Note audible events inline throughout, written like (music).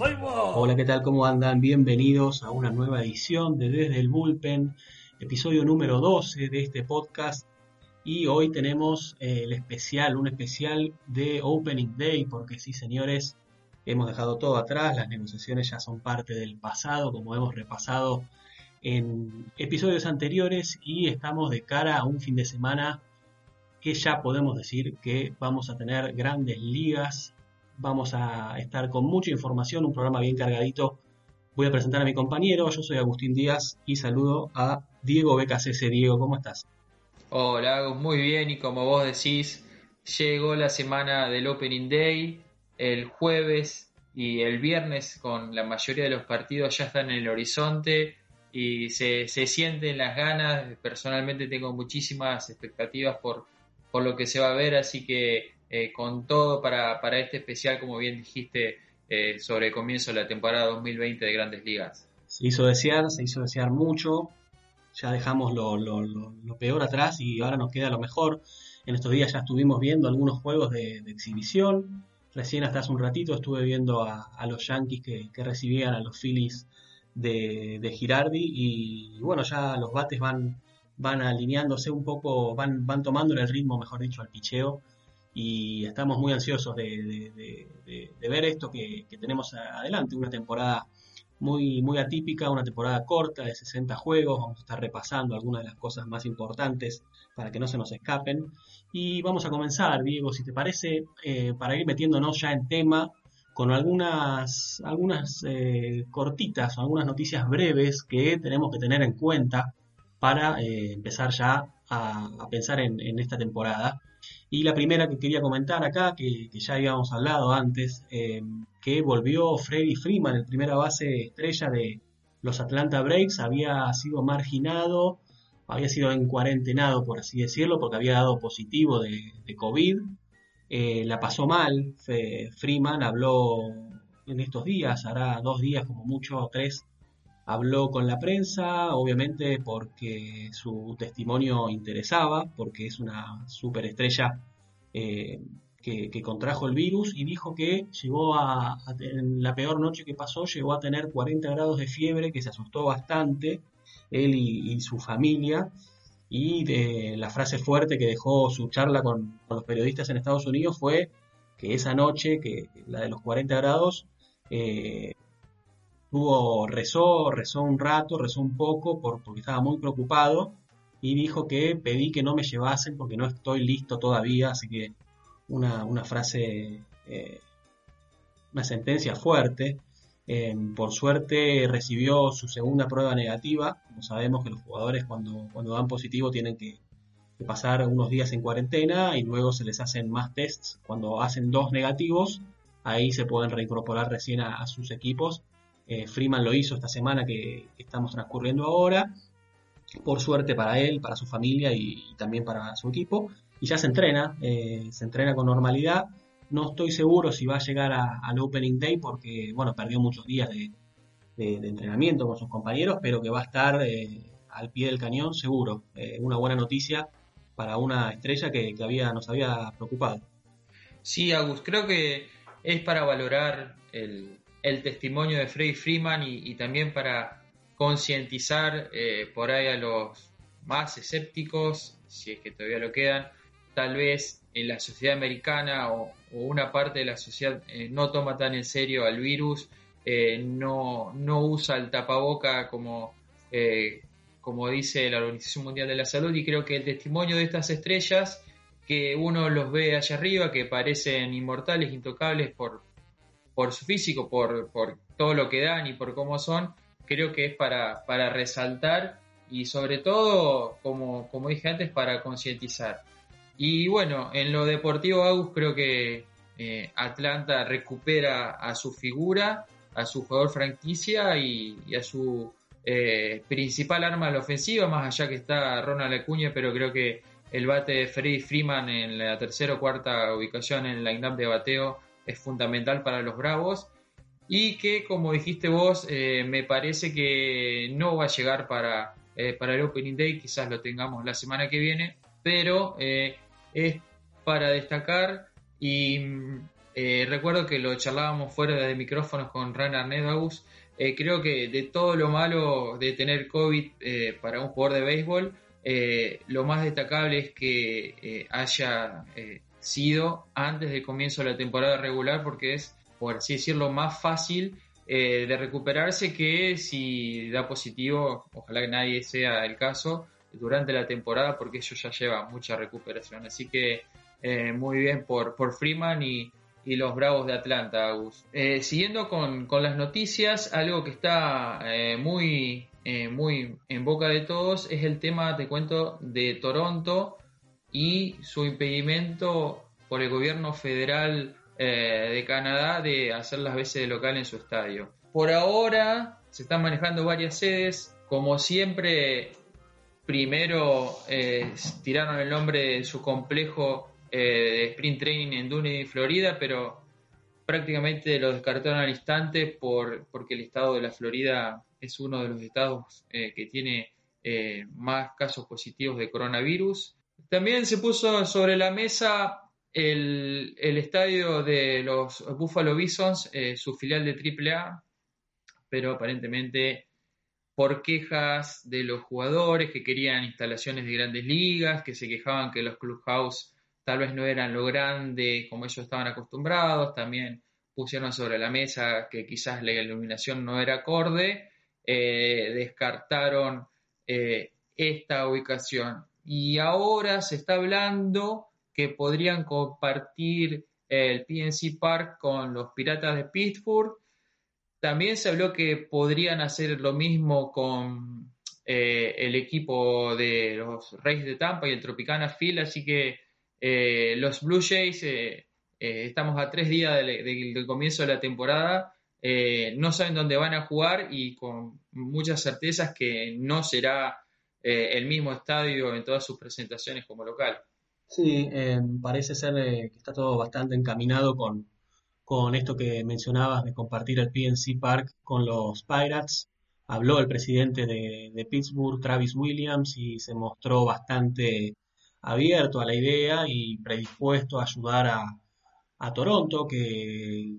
Hola, ¿qué tal? ¿Cómo andan? Bienvenidos a una nueva edición de Desde el Bullpen, episodio número 12 de este podcast. Y hoy tenemos eh, el especial, un especial de Opening Day, porque sí, señores, hemos dejado todo atrás, las negociaciones ya son parte del pasado, como hemos repasado en episodios anteriores, y estamos de cara a un fin de semana que ya podemos decir que vamos a tener grandes ligas Vamos a estar con mucha información, un programa bien cargadito. Voy a presentar a mi compañero, yo soy Agustín Díaz y saludo a Diego BKCC. Diego, ¿cómo estás? Hola, muy bien y como vos decís, llegó la semana del Opening Day, el jueves y el viernes con la mayoría de los partidos ya están en el horizonte y se, se sienten las ganas. Personalmente tengo muchísimas expectativas por, por lo que se va a ver, así que eh, con todo para, para, este especial, como bien dijiste, eh, sobre el comienzo de la temporada 2020 de Grandes Ligas. Se hizo desear, se hizo desear mucho, ya dejamos lo, lo, lo, peor atrás y ahora nos queda lo mejor. En estos días ya estuvimos viendo algunos juegos de, exhibición. Recién hasta hace un ratito estuve viendo a, los Yankees que, que, recibían a los Phillies de, de Girardi y, bueno, ya los bates van, van alineándose un poco, van, van tomando el ritmo, mejor dicho, al picheo y estamos muy ansiosos de, ver esto que, tenemos adelante, una temporada muy, muy atípica, una temporada corta de 60 juegos, vamos a estar repasando algunas de las cosas más importantes para que no se nos escapen. Y vamos a comenzar, Diego, si te parece, eh, para ir metiéndonos ya en tema con algunas, algunas eh, cortitas o algunas noticias breves que tenemos que tener en cuenta para eh, empezar ya a, pensar en esta temporada. Y la primera que quería comentar acá, que, ya habíamos hablado antes, eh, que volvió Freddy Freeman, el primera base estrella de los Atlanta Breaks, había sido marginado, había sido en cuarentenado, por así decirlo, porque había dado positivo de, COVID. Eh, la pasó mal, Freeman habló en estos días, hará dos días como mucho, tres, habló con la prensa, obviamente porque su testimonio interesaba, porque es una superestrella eh, que, contrajo el virus y dijo que llegó a, en la peor noche que pasó, llegó a tener 40 grados de fiebre, que se asustó bastante, él y, su familia, y de, la frase fuerte que dejó su charla con, los periodistas en Estados Unidos fue que esa noche, que la de los 40 grados, eh, tuvo, rezó, rezó un rato, rezó un poco por, porque estaba muy preocupado y dijo que pedí que no me llevasen porque no estoy listo todavía, así que una, una frase, eh, una sentencia fuerte. Eh, por suerte recibió su segunda prueba negativa. Como sabemos que los jugadores cuando, cuando dan positivo tienen que, pasar unos días en cuarentena y luego se les hacen más tests. Cuando hacen dos negativos, ahí se pueden reincorporar recién a sus equipos eh, Freeman lo hizo esta semana que, estamos transcurriendo ahora. Por suerte para él, para su familia y, también para su equipo. Y ya se entrena, eh, se entrena con normalidad. No estoy seguro si va a llegar al Opening Day porque, bueno, perdió muchos días de, entrenamiento con sus compañeros, pero que va a estar eh, al pie del cañón seguro. una buena noticia para una estrella que, había, nos había preocupado. Sí, Agus, creo que es para valorar el, el testimonio de Freddy Freeman y, también para concientizar eh, por ahí a los más escépticos, si es que todavía lo quedan, tal vez en la sociedad americana o, una parte de la sociedad eh, no toma tan en serio al virus, eh, no, no, usa el tapaboca como, como dice la Organización Mundial de la Salud y creo que el testimonio de estas estrellas que uno los ve allá arriba, que parecen inmortales, intocables por, por su físico, por, todo lo que dan y por cómo son, creo que es para, para resaltar y sobre todo, como, como dije antes, para concientizar. Y bueno, en lo deportivo, Agus, creo que eh, Atlanta recupera a su figura, a su jugador franquicia y, a su eh, principal arma a la ofensiva, más allá que está Ronald Acuña, pero creo que el bate de Freddy Freeman en la tercera o cuarta ubicación en la line de bateo es fundamental para los Bravos y que, como dijiste vos, eh, me parece que no va a llegar para, eh, para el Opening Day, quizás lo tengamos la semana que viene, pero eh, es para destacar y mm, recuerdo que lo charlábamos fuera de micrófonos con Rainer Nedaus. Eh, creo que de todo lo malo de tener COVID para un jugador de béisbol, lo más destacable es que haya sido antes del comienzo de la temporada regular, porque es, por así decirlo, más fácil de recuperarse que si da positivo, ojalá que nadie sea el caso, durante la temporada, porque eso ya lleva mucha recuperación. Así que eh, muy bien por, por Freeman y, los Bravos de Atlanta, Agus. Eh, siguiendo con, las noticias, algo que está eh, muy, muy en boca de todos es el tema, te cuento, de Toronto y su impedimento por el gobierno federal de Canadá de hacer las veces de local en su estadio. Por ahora se están manejando varias sedes. Como siempre, primero tiraron el nombre de su complejo eh, de sprint training en Dune, Florida, pero prácticamente lo descartaron al instante por, porque el estado de la Florida es uno de los estados eh, que tiene eh, más casos positivos de coronavirus. También se puso sobre la mesa el, estadio de los Buffalo Bisons, su filial de AAA, pero aparentemente por quejas de los jugadores que querían instalaciones de grandes ligas, que se quejaban que los clubhouse tal vez no eran lo grande como ellos estaban acostumbrados, también pusieron sobre la mesa que quizás la iluminación no era acorde, eh, descartaron eh, esta ubicación. Y ahora se está hablando que podrían compartir el PNC Park con los Piratas de Pittsburgh. También se habló que podrían hacer lo mismo con eh, el equipo de los Reyes de Tampa y el Tropicana Phil, así que eh, los Blue Jays, eh, estamos a tres días del, comienzo de la temporada, no saben dónde van a jugar y con muchas certezas que no será el mismo estadio en todas sus presentaciones como local. Sí, parece ser que está todo bastante encaminado con, con esto que mencionabas de compartir el PNC Park con los Pirates. Habló el presidente de, de Pittsburgh, Travis Williams, y se mostró bastante abierto a la idea y predispuesto a ayudar a, Toronto, que,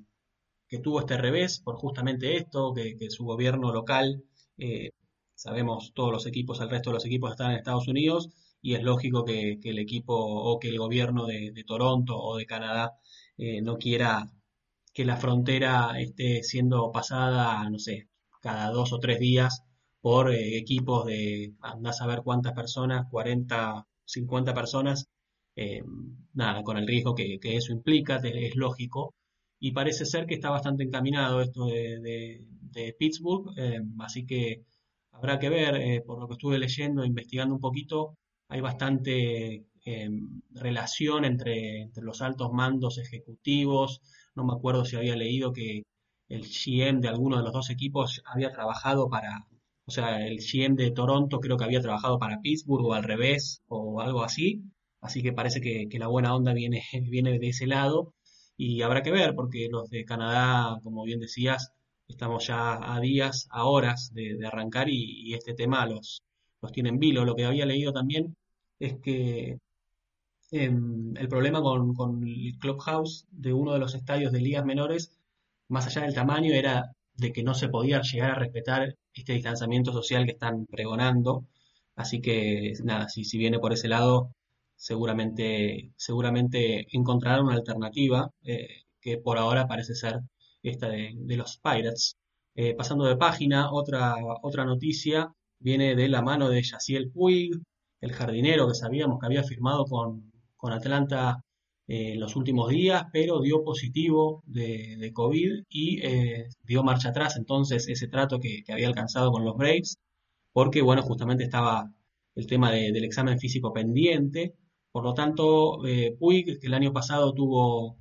que, tuvo este revés por justamente esto, que, su gobierno local, eh, sabemos todos los equipos, el resto de los equipos están en Estados Unidos y es lógico que, el equipo o que el gobierno de, Toronto o de Canadá eh, no quiera que la frontera esté siendo pasada, no sé, cada dos o tres días por eh, equipos de, andás a ver cuántas personas, 40 50 personas, eh, nada, con el riesgo que, eso implica, es, lógico. Y parece ser que está bastante encaminado esto de, Pittsburgh, eh, así que habrá que ver, eh, por lo que estuve leyendo, investigando un poquito, hay bastante relación entre, los altos mandos ejecutivos. No me acuerdo si había leído que el GM de alguno de los dos equipos había trabajado para, o sea, el GM de Toronto creo que había trabajado para Pittsburgh o al revés o algo así. Así que parece que, la buena onda viene, (laughs) viene de ese lado. Y habrá que ver, porque los de Canadá, como bien decías, estamos ya a días, a horas de, arrancar y, este tema los, los tiene en vilo. Lo que había leído también es que em, el problema con, con, el clubhouse de uno de los estadios de ligas menores, más allá del tamaño, era de que no se podía llegar a respetar este distanciamiento social que están pregonando. Así que nada, si, si viene por ese lado, seguramente, seguramente encontrarán una alternativa eh, que por ahora parece ser esta de, los Pirates. Eh, pasando de página, otra, otra noticia viene de la mano de Yaciel Puig, el jardinero que sabíamos que había firmado con, con Atlanta en los últimos días, pero dio positivo de, COVID y eh, dio marcha atrás entonces ese trato que, había alcanzado con los Braves, porque bueno, justamente estaba el tema del examen físico pendiente, por lo tanto, eh, Puig, que el año pasado tuvo,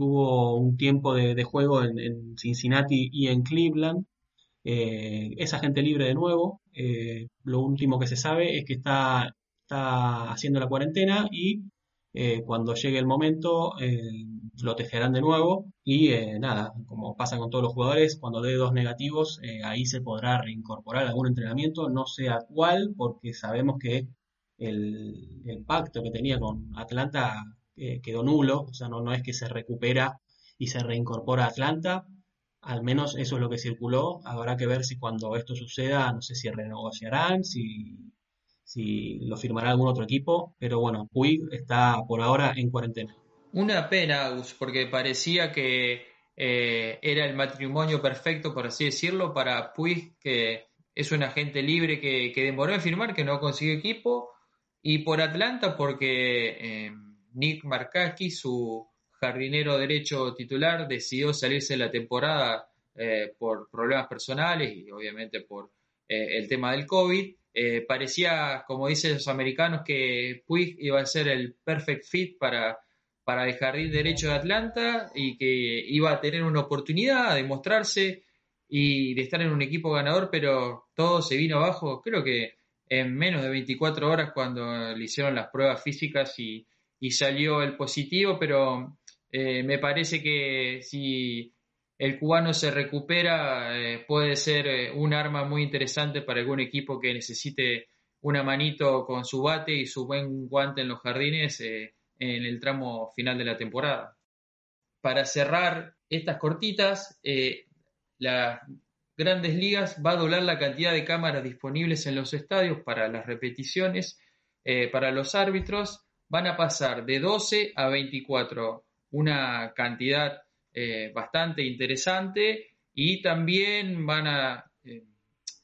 tuvo un tiempo de, juego en, Cincinnati y en Cleveland, eh, es agente libre de nuevo, eh, lo último que se sabe es que está, está haciendo la cuarentena y eh, cuando llegue el momento eh, lo tejerán de nuevo. Y nada, como pasa con todos los jugadores, cuando dé dos negativos, ahí se podrá reincorporar algún entrenamiento, no sé a cuál, porque sabemos que el, pacto que tenía con Atlanta quedó nulo, o sea, no, no es que se recupera y se reincorpora a Atlanta. Al menos eso es lo que circuló. Habrá que ver si cuando esto suceda, no sé si renegociarán, si, si lo firmará algún otro equipo. Pero bueno, Puig está por ahora en cuarentena. Una pena, Agus, porque parecía que eh, era el matrimonio perfecto, por así decirlo, para Puig, que es un agente libre que, demoró en firmar, que no consiguió equipo, y por Atlanta porque eh, Nick Markakis, su jardinero derecho titular, decidió salirse de la temporada eh, por problemas personales y obviamente por el tema del COVID. parecía, como dicen los americanos, que Puig iba a ser el perfect fit para para el jardín derecho de Atlanta y que iba a tener una oportunidad de mostrarse y de estar en un equipo ganador, pero todo se vino abajo, creo que en menos de 24 horas cuando le hicieron las pruebas físicas y, salió el positivo, pero eh, me parece que si el cubano se recupera eh, puede ser eh, un arma muy interesante para algún equipo que necesite una manito con su bate y su buen guante en los jardines en el tramo final de la temporada. Para cerrar estas cortitas, las grandes ligas va a doblar la cantidad de cámaras disponibles en los estadios para las repeticiones. Para los árbitros van a pasar de 12 a 24, una cantidad eh, bastante interesante. Y también van a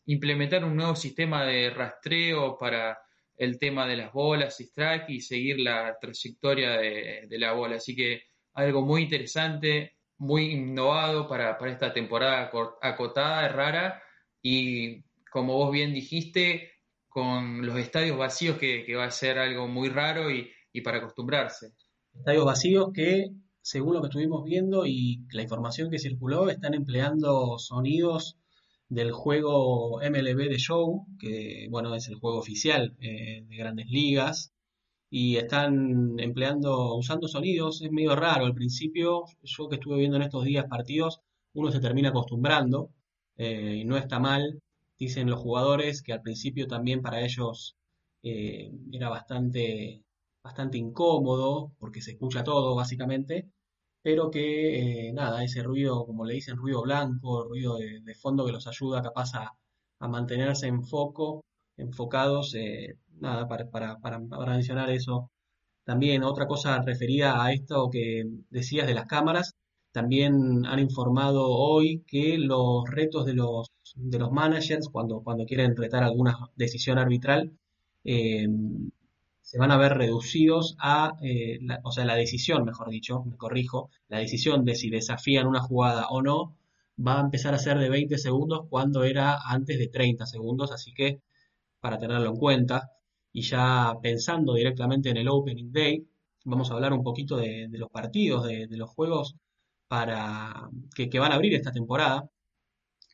implementar un nuevo sistema de rastreo para el tema de las bolas y strike y seguir la trayectoria de, la bola. Así que algo muy interesante, muy innovado para, esta temporada acotada, rara. Y como vos bien dijiste, con los estadios vacíos que, va a ser algo muy raro y, y para acostumbrarse. Estadios vacíos que, según lo que estuvimos viendo y la información que circuló, están empleando sonidos del juego MLB de Show, que bueno, es el juego oficial eh, de grandes ligas, y están empleando, usando sonidos, es medio raro al principio, yo que estuve viendo en estos días partidos, uno se termina acostumbrando, eh, y no está mal, dicen los jugadores que al principio también para ellos eh, era bastante, bastante incómodo, porque se escucha todo básicamente, pero que eh, nada, ese ruido, como le dicen, ruido blanco, ruido de, fondo que los ayuda capaz a, mantenerse en foco, enfocados, eh, nada, para, para, mencionar eso. También otra cosa referida a esto que decías de las cámaras, también han informado hoy que los retos de los, de los managers cuando, cuando quieren retar alguna decisión arbitral eh, se van a ver reducidos a, eh, la, o sea, la decisión, mejor dicho, me corrijo, la decisión de si desafían una jugada o no va a empezar a ser de 20 segundos cuando era antes de 30 segundos, así que para tenerlo en cuenta. Y ya pensando directamente en el Opening Day, vamos a hablar un poquito de, los partidos, de, los juegos para que, que van a abrir esta temporada.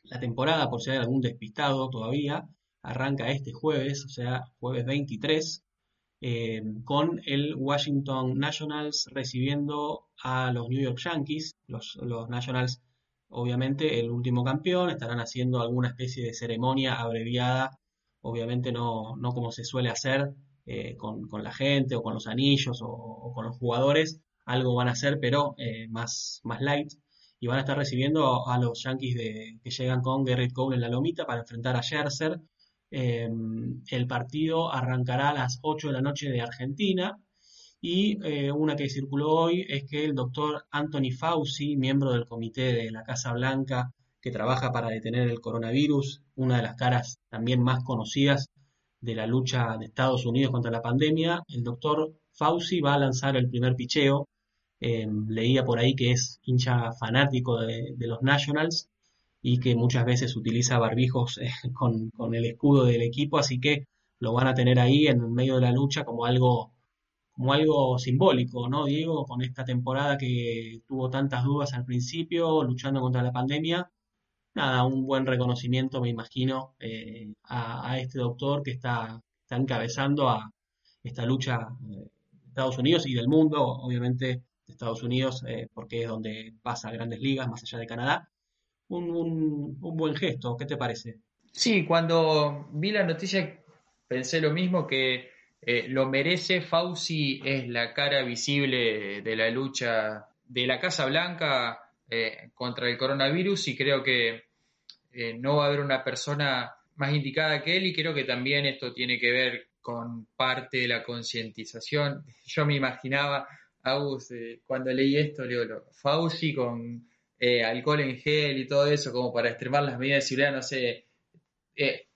La temporada, por si hay algún despistado todavía, arranca este jueves, o sea, jueves 23 eh, con el Washington Nationals recibiendo a los New York Yankees. Los, Nationals, obviamente, el último campeón, estarán haciendo alguna especie de ceremonia abreviada, obviamente no, no como se suele hacer eh, con, la gente o con los anillos o, con los jugadores, algo van a hacer, pero eh, más, más light. Y van a estar recibiendo a, los Yankees que llegan con Garrett Cole en la lomita para enfrentar a Scherzer Em, el partido arrancará a las 8 de la noche de Argentina y eh, una que circuló hoy es que el doctor Anthony Fauci, miembro del comité de la Casa Blanca que trabaja para detener el coronavirus, una de las caras también más conocidas de la lucha de Estados Unidos contra la pandemia, el doctor Fauci va a lanzar el primer picheo. Em, leía por ahí que es hincha fanático de los Nationals y que muchas veces utiliza barbijos eh, (laughs) con, el escudo del equipo, así que lo van a tener ahí en medio de la lucha como algo, como algo simbólico, ¿no, Diego? Con esta temporada que tuvo tantas dudas al principio, luchando contra la pandemia. Nada, un buen reconocimiento, me imagino, eh, a, este doctor que está, está encabezando a esta lucha de Estados Unidos y del mundo, obviamente de Estados Unidos, eh, porque es donde pasa grandes ligas, más allá de Canadá un, buen gesto. ¿Qué te parece? Sí, cuando vi la noticia pensé lo mismo que eh, lo merece. Fauci es la cara visible de la lucha de la Casa Blanca eh, contra el coronavirus y creo que eh, no va a haber una persona más indicada que él y creo que también esto tiene que ver con parte de la concientización. (laughs) Yo me imaginaba, Agus, cuando leí esto, leo Fauci con alcohol en gel y todo eso, como para extremar las medidas de seguridad, no sé,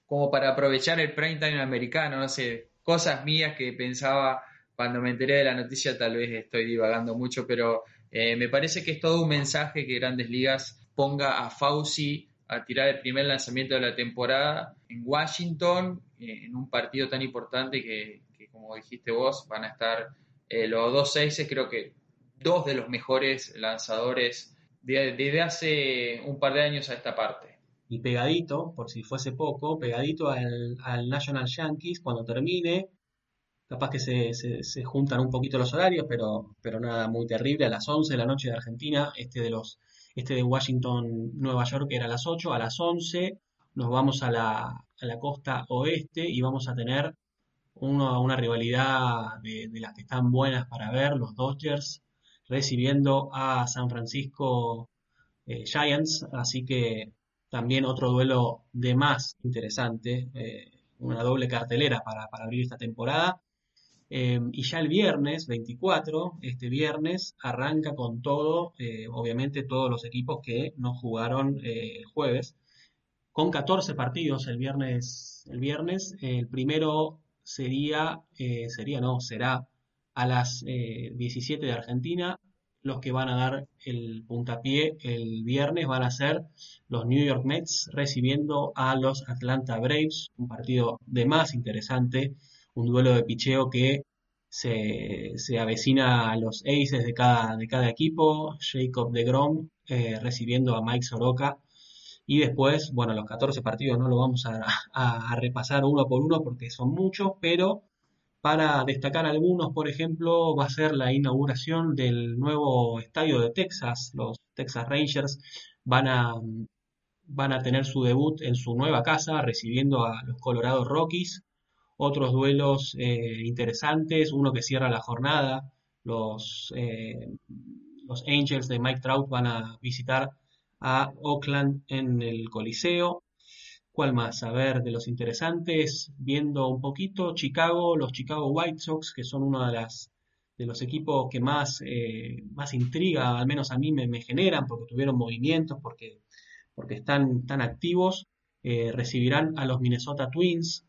como para aprovechar el prime time americano, no sé, cosas mías que pensaba cuando me enteré de la noticia, tal vez estoy divagando mucho, pero eh, me parece que es todo un mensaje que Grandes Ligas ponga a Fauci a tirar el primer lanzamiento de la temporada en Washington, eh, en un partido tan importante que, como dijiste vos, van a estar eh, los dos seises, creo que dos de los mejores lanzadores desde hace un par de años a esta parte. Y pegadito, por si fuese poco, pegadito al, al National Yankees, cuando termine, capaz que se, se, juntan un poquito los horarios, pero, pero nada muy terrible. A las 11 de la noche de Argentina, este de los este de Washington, Nueva York era a las 8, a las 11 nos vamos a la, a la costa oeste y vamos a tener una rivalidad de, las que están buenas para ver, los Dodgers recibiendo a San Francisco eh, Giants, así que también otro duelo de más interesante, eh, una doble cartelera para, para abrir esta temporada. Em, y ya el viernes 24, este viernes, arranca con todo, eh, obviamente todos los equipos que no jugaron el jueves, con 14 partidos el viernes. El viernes, el primero sería, sería no, será a las 17 de Argentina. Los que van a dar el puntapié el viernes van a ser los New York Mets recibiendo a los Atlanta Braves, un partido de más interesante un duelo de picheo que se, se, avecina a los aces de cada, de cada equipo, Jacob de Grom eh, recibiendo a Mike Soroka. Y después, bueno, los 14 partidos no lo vamos a, a, repasar uno por uno porque son muchos, pero para destacar algunos, por ejemplo, va a ser la inauguración del nuevo estadio de Texas. Los Texas Rangers van a, van a tener su debut en su nueva casa, recibiendo a los Colorado Rockies otros duelos eh, interesantes, uno que cierra la jornada, los, eh, los Angels de Mike Trout van a visitar a Oakland en el Coliseo. ¿Cuál más? A ver, de los interesantes, viendo un poquito, Chicago, los Chicago White Sox, que son uno de, las, de los equipos que más, eh, más intriga, al menos a mí me, generan, porque tuvieron movimientos, porque, porque están tan activos, recibirán a los Minnesota Twins,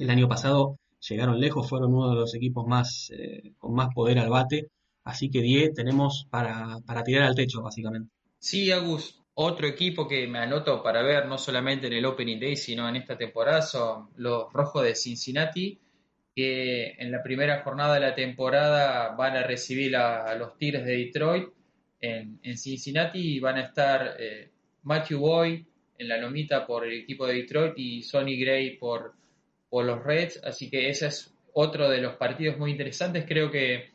el año pasado llegaron lejos, fueron uno de los equipos más eh, con más poder al bate. Así que 10 tenemos para, para tirar al techo, básicamente. Sí, Agus, otro equipo que me anoto para ver no solamente en el Opening Day, sino en esta temporada son los Rojos de Cincinnati, que en la primera jornada de la temporada van a recibir a, los Tigres de Detroit en, Cincinnati y van a estar eh, Matthew Boyd en la lomita por el equipo de Detroit y Sonny Gray por, o los Reds, así que ese es otro de los partidos muy interesantes. Creo que,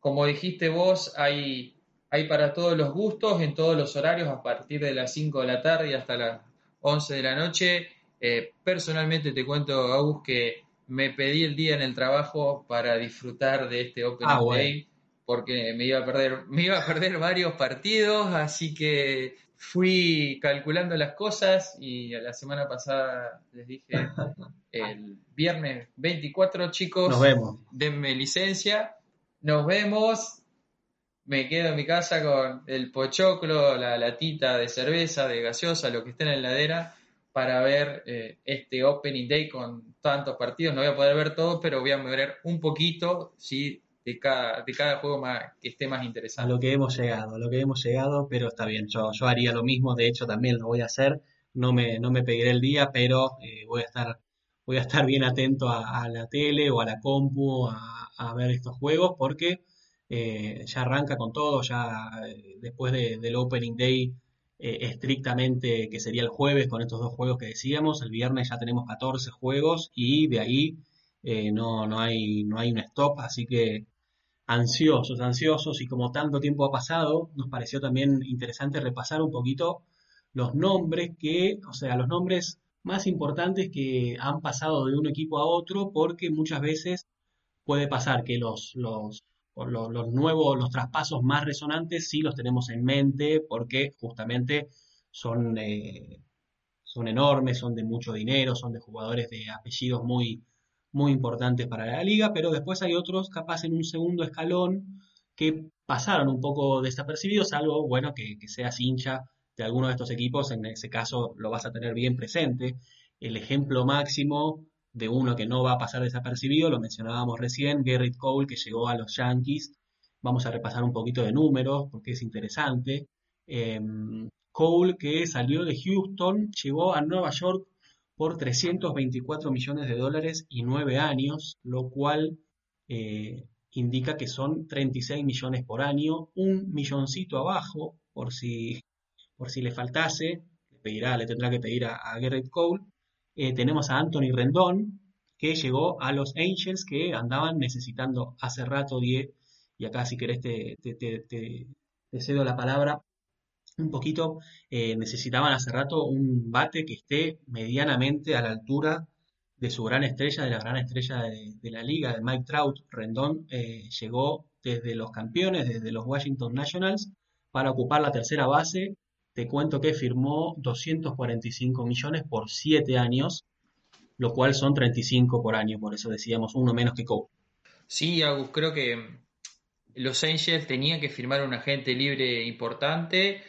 como dijiste vos, hay, hay para todos los gustos, en todos los horarios, a partir de las 5 de la tarde hasta las 11 de la noche. Eh, personalmente te cuento, Agus, que me pedí el día en el trabajo para disfrutar de este Open ah, Day, porque me iba a perder, (laughs) me iba a perder varios partidos, así que fui calculando las cosas y la semana pasada les dije (laughs) el viernes 24 chicos nos vemos. denme licencia. Nos vemos me quedo en mi casa con el pochoclo la latita de cerveza de gaseosa lo que esté en la heladera para ver eh, este opening day con tantos partidos. No voy a poder ver todos pero voy a ver un poquito sí de cada, de cada juego más, que esté más interesante. A lo que hemos llegado, a lo que hemos llegado, pero está bien, yo, yo haría lo mismo, de hecho también lo voy a hacer, no me, no me pediré el día, pero eh, voy a estar voy a estar bien atento a, la tele o a la compu a, ver estos juegos porque eh, ya arranca con todo, ya eh, después del Opening Day estrictamente que sería el jueves con estos dos juegos que decíamos, el viernes ya tenemos 14 juegos y de ahí no, no, hay, no hay un stop, así que ansiosos, ansiosos, y como tanto tiempo ha pasado, nos pareció también interesante repasar un poquito los nombres que, o sea, los nombres más importantes que han pasado de un equipo a otro, porque muchas veces puede pasar que los, los, los, nuevos, los traspasos más resonantes sí los tenemos en mente porque justamente son, eh, son enormes, son de mucho dinero, son de jugadores de apellidos muy, muy importantes para la liga, pero después hay otros capaz en un segundo escalón que pasaron un poco desapercibidos, algo bueno que, que seas hincha de alguno de estos equipos, en ese caso lo vas a tener bien presente. El ejemplo máximo de uno que no va a pasar desapercibido, lo mencionábamos recién, Garrett Cole, que llegó a los Yankees. Vamos a repasar un poquito de números porque es interesante. Em, Cole, que salió de Houston, llegó a Nueva York por 324 millones de dólares y 9 años, lo cual eh, indica que son 36 millones por año, un milloncito abajo, por si, por si le faltase, le, pedirá, le tendrá que pedir a, a Garrett Cole. Eh, tenemos a Anthony Rendón, que llegó a los Angels, que andaban necesitando hace rato 10, y acá si querés te, te, cedo la palabra un poquito, eh, necesitaban hace rato un bate que esté medianamente a la altura de su gran estrella, de la gran estrella de, la liga, de Mike Trout. Rendón eh, llegó desde los campeones, desde los Washington Nationals, para ocupar la tercera base te cuento que firmó 245 millones por 7 años, lo cual son 35 por año, por eso decíamos uno menos que Cole. Sí, Agus, creo que los Angels tenían que firmar un agente libre importante.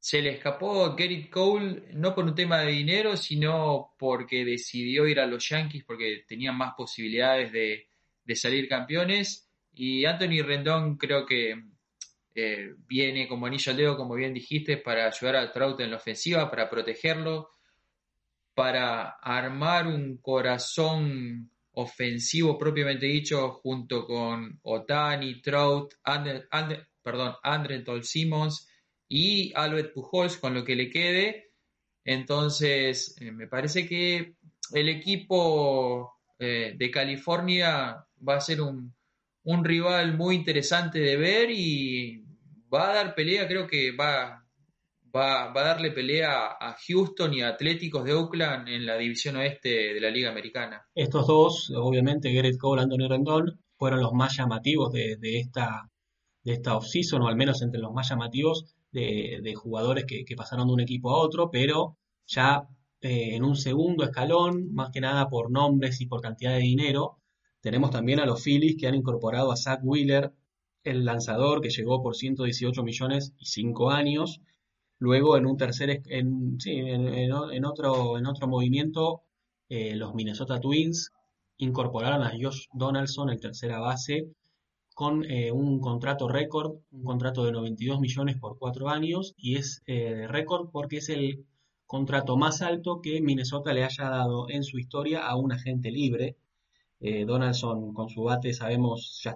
Se le escapó Gerrit Cole no por un tema de dinero, sino porque decidió ir a los Yankees porque tenían más posibilidades de, de salir campeones. Y Anthony Rendón creo que eh, viene como anillo al dedo, como bien dijiste, para ayudar al Trout en la ofensiva, para protegerlo, para armar un corazón ofensivo propiamente dicho, junto con Otani, Trout, Andre, perdón, Simmons y Albert Pujols, con lo que le quede. Entonces, eh, me parece que el equipo eh, de California va a ser un, un rival muy interesante de ver y va a dar pelea, creo que va, va, a darle pelea a Houston y a Atléticos de Oakland en la división oeste de la Liga Americana. Estos dos, obviamente, Garrett Cole, Anthony Rendón, fueron los más llamativos de, esta de esta o al menos entre los más llamativos de, jugadores que, pasaron de un equipo a otro, pero ya eh, en un segundo escalón, más que nada por nombres y por cantidad de dinero, tenemos también a los Phillies que han incorporado a Zach Wheeler, el lanzador que llegó por 118 millones y 5 años. Luego en un tercer, en, sí, en, otro, en otro movimiento, eh, los Minnesota Twins incorporaron a Josh Donaldson, el tercera base, con eh, un contrato récord, un contrato de 92 millones por 4 años, y es eh, récord porque es el contrato más alto que Minnesota le haya dado en su historia a un agente libre. Donaldson con su bate sabemos,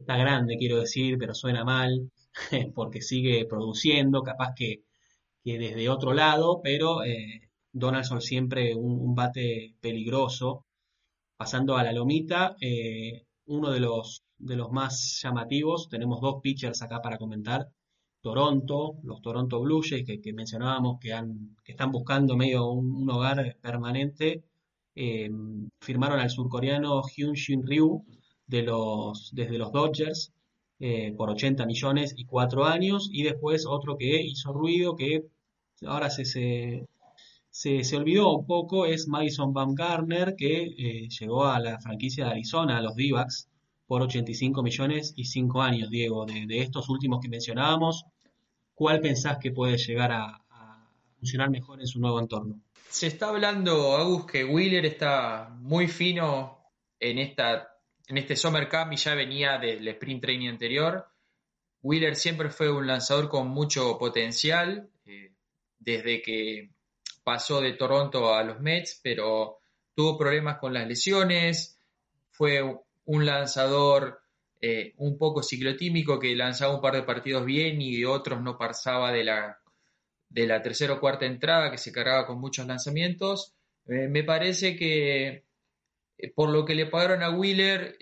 está grande quiero decir, pero suena mal (laughs) porque sigue produciendo, capaz que, desde otro lado, pero eh, Donaldson siempre un, bate peligroso. Pasando a la lomita, uno de los, de los más llamativos, tenemos dos pitchers acá para comentar. Toronto, los Toronto Blue Jays que, mencionábamos que, han, que están buscando medio un hogar permanente eh, firmaron al surcoreano Hyun Shin Ryu de los, desde los Dodgers eh, por 80 millones y 4 años. Y después otro que hizo ruido, que ahora se, se, se, olvidó un poco, es Madison Baumgartner, que eh, llegó a la franquicia de Arizona, a los d por 85 millones y 5 años, Diego. De, estos últimos que mencionábamos, ¿cuál pensás que puede llegar a funcionar mejor en su nuevo entorno? Se está hablando, Agus, que Wheeler está muy fino en, esta, en este Summer Camp y ya venía del sprint training anterior. Wheeler siempre fue un lanzador con mucho potencial, eh, desde que pasó de Toronto a los Mets, pero tuvo problemas con las lesiones, fue un lanzador eh, un poco ciclotímico que lanzaba un par de partidos bien y otros no pasaba de la de la tercera o cuarta entrada que se cargaba con muchos lanzamientos. Eh, me parece que por lo que le pagaron a Wheeler,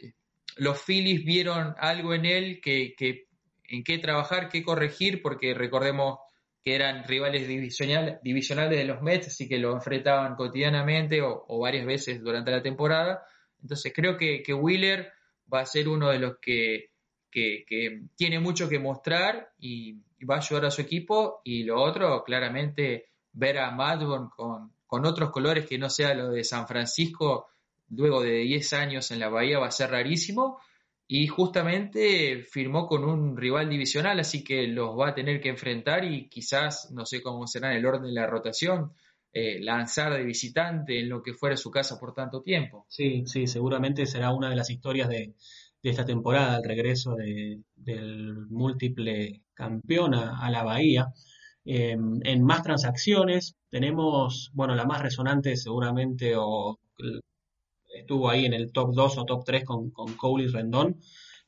los Phillies vieron algo en él que, en qué trabajar, qué corregir, porque recordemos que eran rivales divisionales de los Mets, así que lo enfrentaban cotidianamente o, varias veces durante la temporada. Entonces creo que, que, Wheeler va a ser uno de los que que, tiene mucho que mostrar y, va a ayudar a su equipo. Y lo otro, claramente, ver a Madborn con, con otros colores que no sea lo de San Francisco, luego de 10 años en la Bahía, va a ser rarísimo. Y justamente firmó con un rival divisional, así que los va a tener que enfrentar y quizás, no sé cómo será el orden de la rotación, eh, lanzar de visitante en lo que fuera su casa por tanto tiempo. Sí, sí, seguramente será una de las historias de, esta temporada, el regreso del múltiple campeón a, la Bahía. Em, en más transacciones tenemos, bueno, la más resonante seguramente o estuvo ahí en el top 2 o top 3 con, con Cole y Rendón,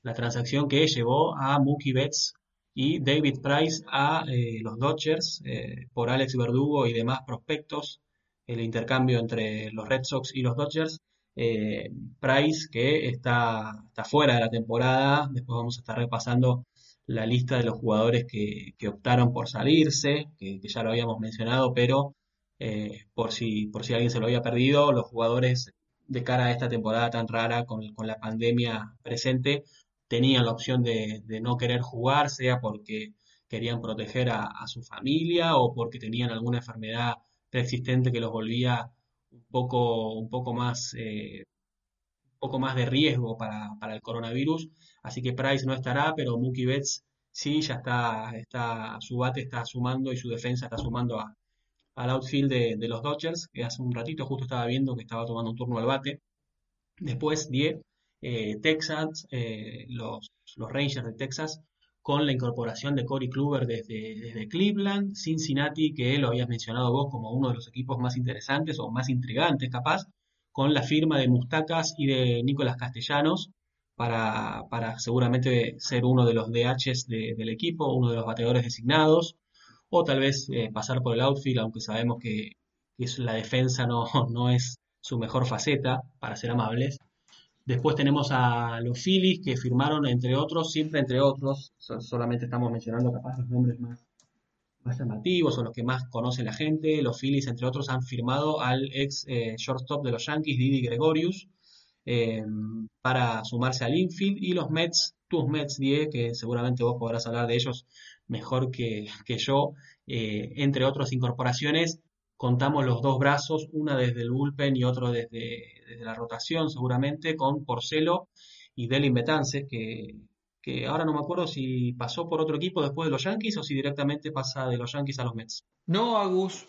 la transacción que llevó a Mookie Betts y David Price a eh, los Dodgers eh, por Alex Verdugo y demás prospectos, el intercambio entre los Red Sox y los Dodgers. Eh, Price que está, está fuera de la temporada, después vamos a estar repasando la lista de los jugadores que, optaron por salirse, que, ya lo habíamos mencionado, pero por, si, por si alguien se lo había perdido, los jugadores de cara a esta temporada tan rara con, con la pandemia presente tenían la opción de, no querer jugar, sea porque querían proteger a, su familia o porque tenían alguna enfermedad preexistente que los volvía un poco, un poco más eh, un poco más de riesgo para, el coronavirus. Así que Price no estará, pero Mookie Betts sí, ya está, está, su bate está sumando y su defensa está sumando a, al outfield de, los Dodgers, que hace un ratito justo estaba viendo que estaba tomando un turno al bate. Después, Die, eh, Texas, eh, los, los, Rangers de Texas, con la incorporación de Corey Kluber desde, desde, Cleveland, Cincinnati, que lo habías mencionado vos como uno de los equipos más interesantes o más intrigantes capaz, con la firma de Mustacas y de Nicolás Castellanos, para, para, seguramente ser uno de los DHs del equipo, uno de los bateadores designados, o tal vez eh, pasar por el outfield, aunque sabemos que, la defensa no, (laughs) no es su mejor faceta, para ser amables. Después tenemos a los Phillies que firmaron, entre otros, siempre entre otros, solamente estamos mencionando capaz los nombres más, más llamativos o los que más conoce la gente. Los Phillies, entre otros, han firmado al ex eh, shortstop de los Yankees, Didi Gregorius, eh, para sumarse al infield. Y los Mets, tus Mets, Die, que seguramente vos podrás hablar de ellos mejor que, yo, eh, entre otras incorporaciones, contamos los dos brazos, una desde el bullpen y otro desde, la rotación, seguramente, con Porcelo y Delin Betances, que, que ahora no me acuerdo si pasó por otro equipo después de los Yankees o si directamente pasa de los Yankees a los Mets. No, Agus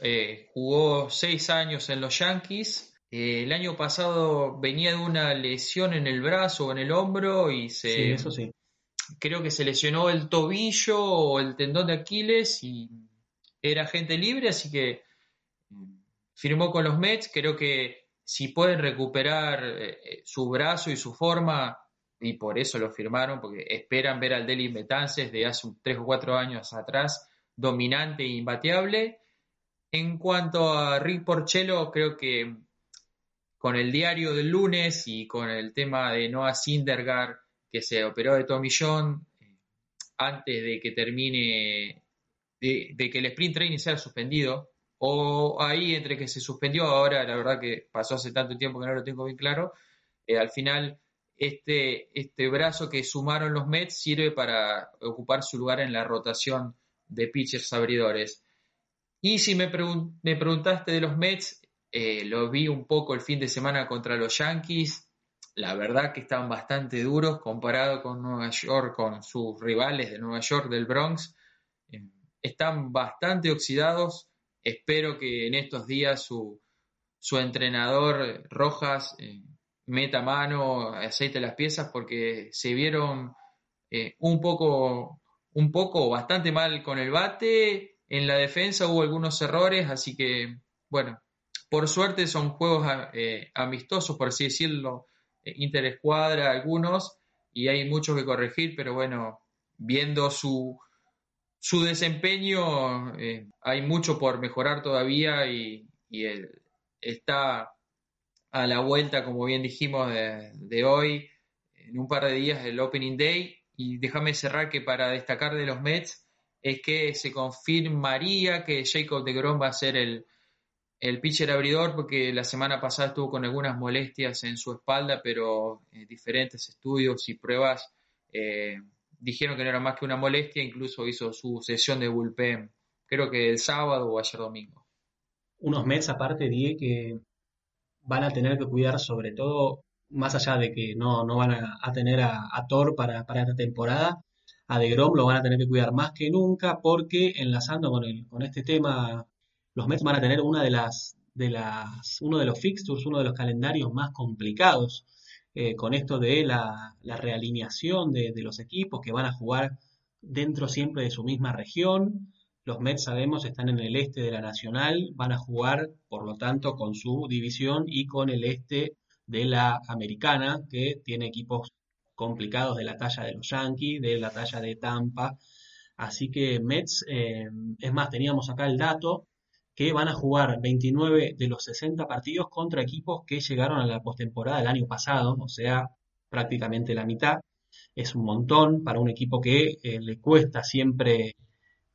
eh, jugó seis años en los Yankees. Eh, el año pasado venía de una lesión en el brazo o en el hombro y se, sí, eso sí creo que se lesionó el tobillo o el tendón de Aquiles y era gente libre, así que mm, firmó con los Mets. Creo que si pueden recuperar eh, eh, su brazo y su forma, y por eso lo firmaron, porque esperan ver al Deli Betances de hace tres o cuatro años atrás, dominante e imbateable. En cuanto a Rick Porcello, creo que con el diario del lunes y con el tema de Noah Syndergaard que se operó de John eh, antes de que termine, de, que el sprint training sea suspendido, o ahí entre que se suspendió, ahora la verdad que pasó hace tanto tiempo que no lo tengo bien claro, eh, al final este, este brazo que sumaron los Mets sirve para ocupar su lugar en la rotación de pitchers abridores. Y si me, me preguntaste de los Mets, eh, lo vi un poco el fin de semana contra los Yankees la verdad que están bastante duros comparado con Nueva York, con sus rivales de Nueva York, del Bronx. Eh, están bastante oxidados. Espero que en estos días su, entrenador Rojas eh, meta mano, aceite las piezas porque se vieron eh, un poco, un poco bastante mal con el bate. En la defensa hubo algunos errores, así que, bueno, por suerte son juegos amistosos, por así decirlo, interescuadra algunos y hay mucho que corregir, pero bueno, viendo su, su desempeño, eh, hay mucho por mejorar todavía y, está a la vuelta, como bien dijimos, de, hoy, en un par de días, el Opening Day. Y déjame cerrar que para destacar de los Mets es que se confirmaría que Jacob de Grom va a ser el, el pitcher abridor porque la semana pasada estuvo con algunas molestias en su espalda, pero eh, diferentes estudios y pruebas eh, dijeron que no era más que una molestia, incluso hizo su sesión de bullpen, creo que el sábado o ayer domingo. Unos Mets aparte, dije que van a tener que cuidar sobre todo, más allá de que no, no van a, tener a, Thor para, para, esta temporada, a DeGrom lo van a tener que cuidar más que nunca porque enlazando con, el, con este tema, los Mets van a tener una de las, de las, uno de los fixtures, uno de los calendarios más complicados eh, con esto de la, realineación de, los equipos que van a jugar dentro siempre de su misma región. Los Mets, sabemos, están en el este de la Nacional, van a jugar, por lo tanto, con su división y con el este de la Americana, que tiene equipos complicados de la talla de los Yankees, de la talla de Tampa. Así que Mets, eh, es más, teníamos acá el dato, que van a jugar 29 de los 60 partidos contra equipos que llegaron a la postemporada del año pasado, o sea, prácticamente la mitad. Es un montón para un equipo que eh, le cuesta siempre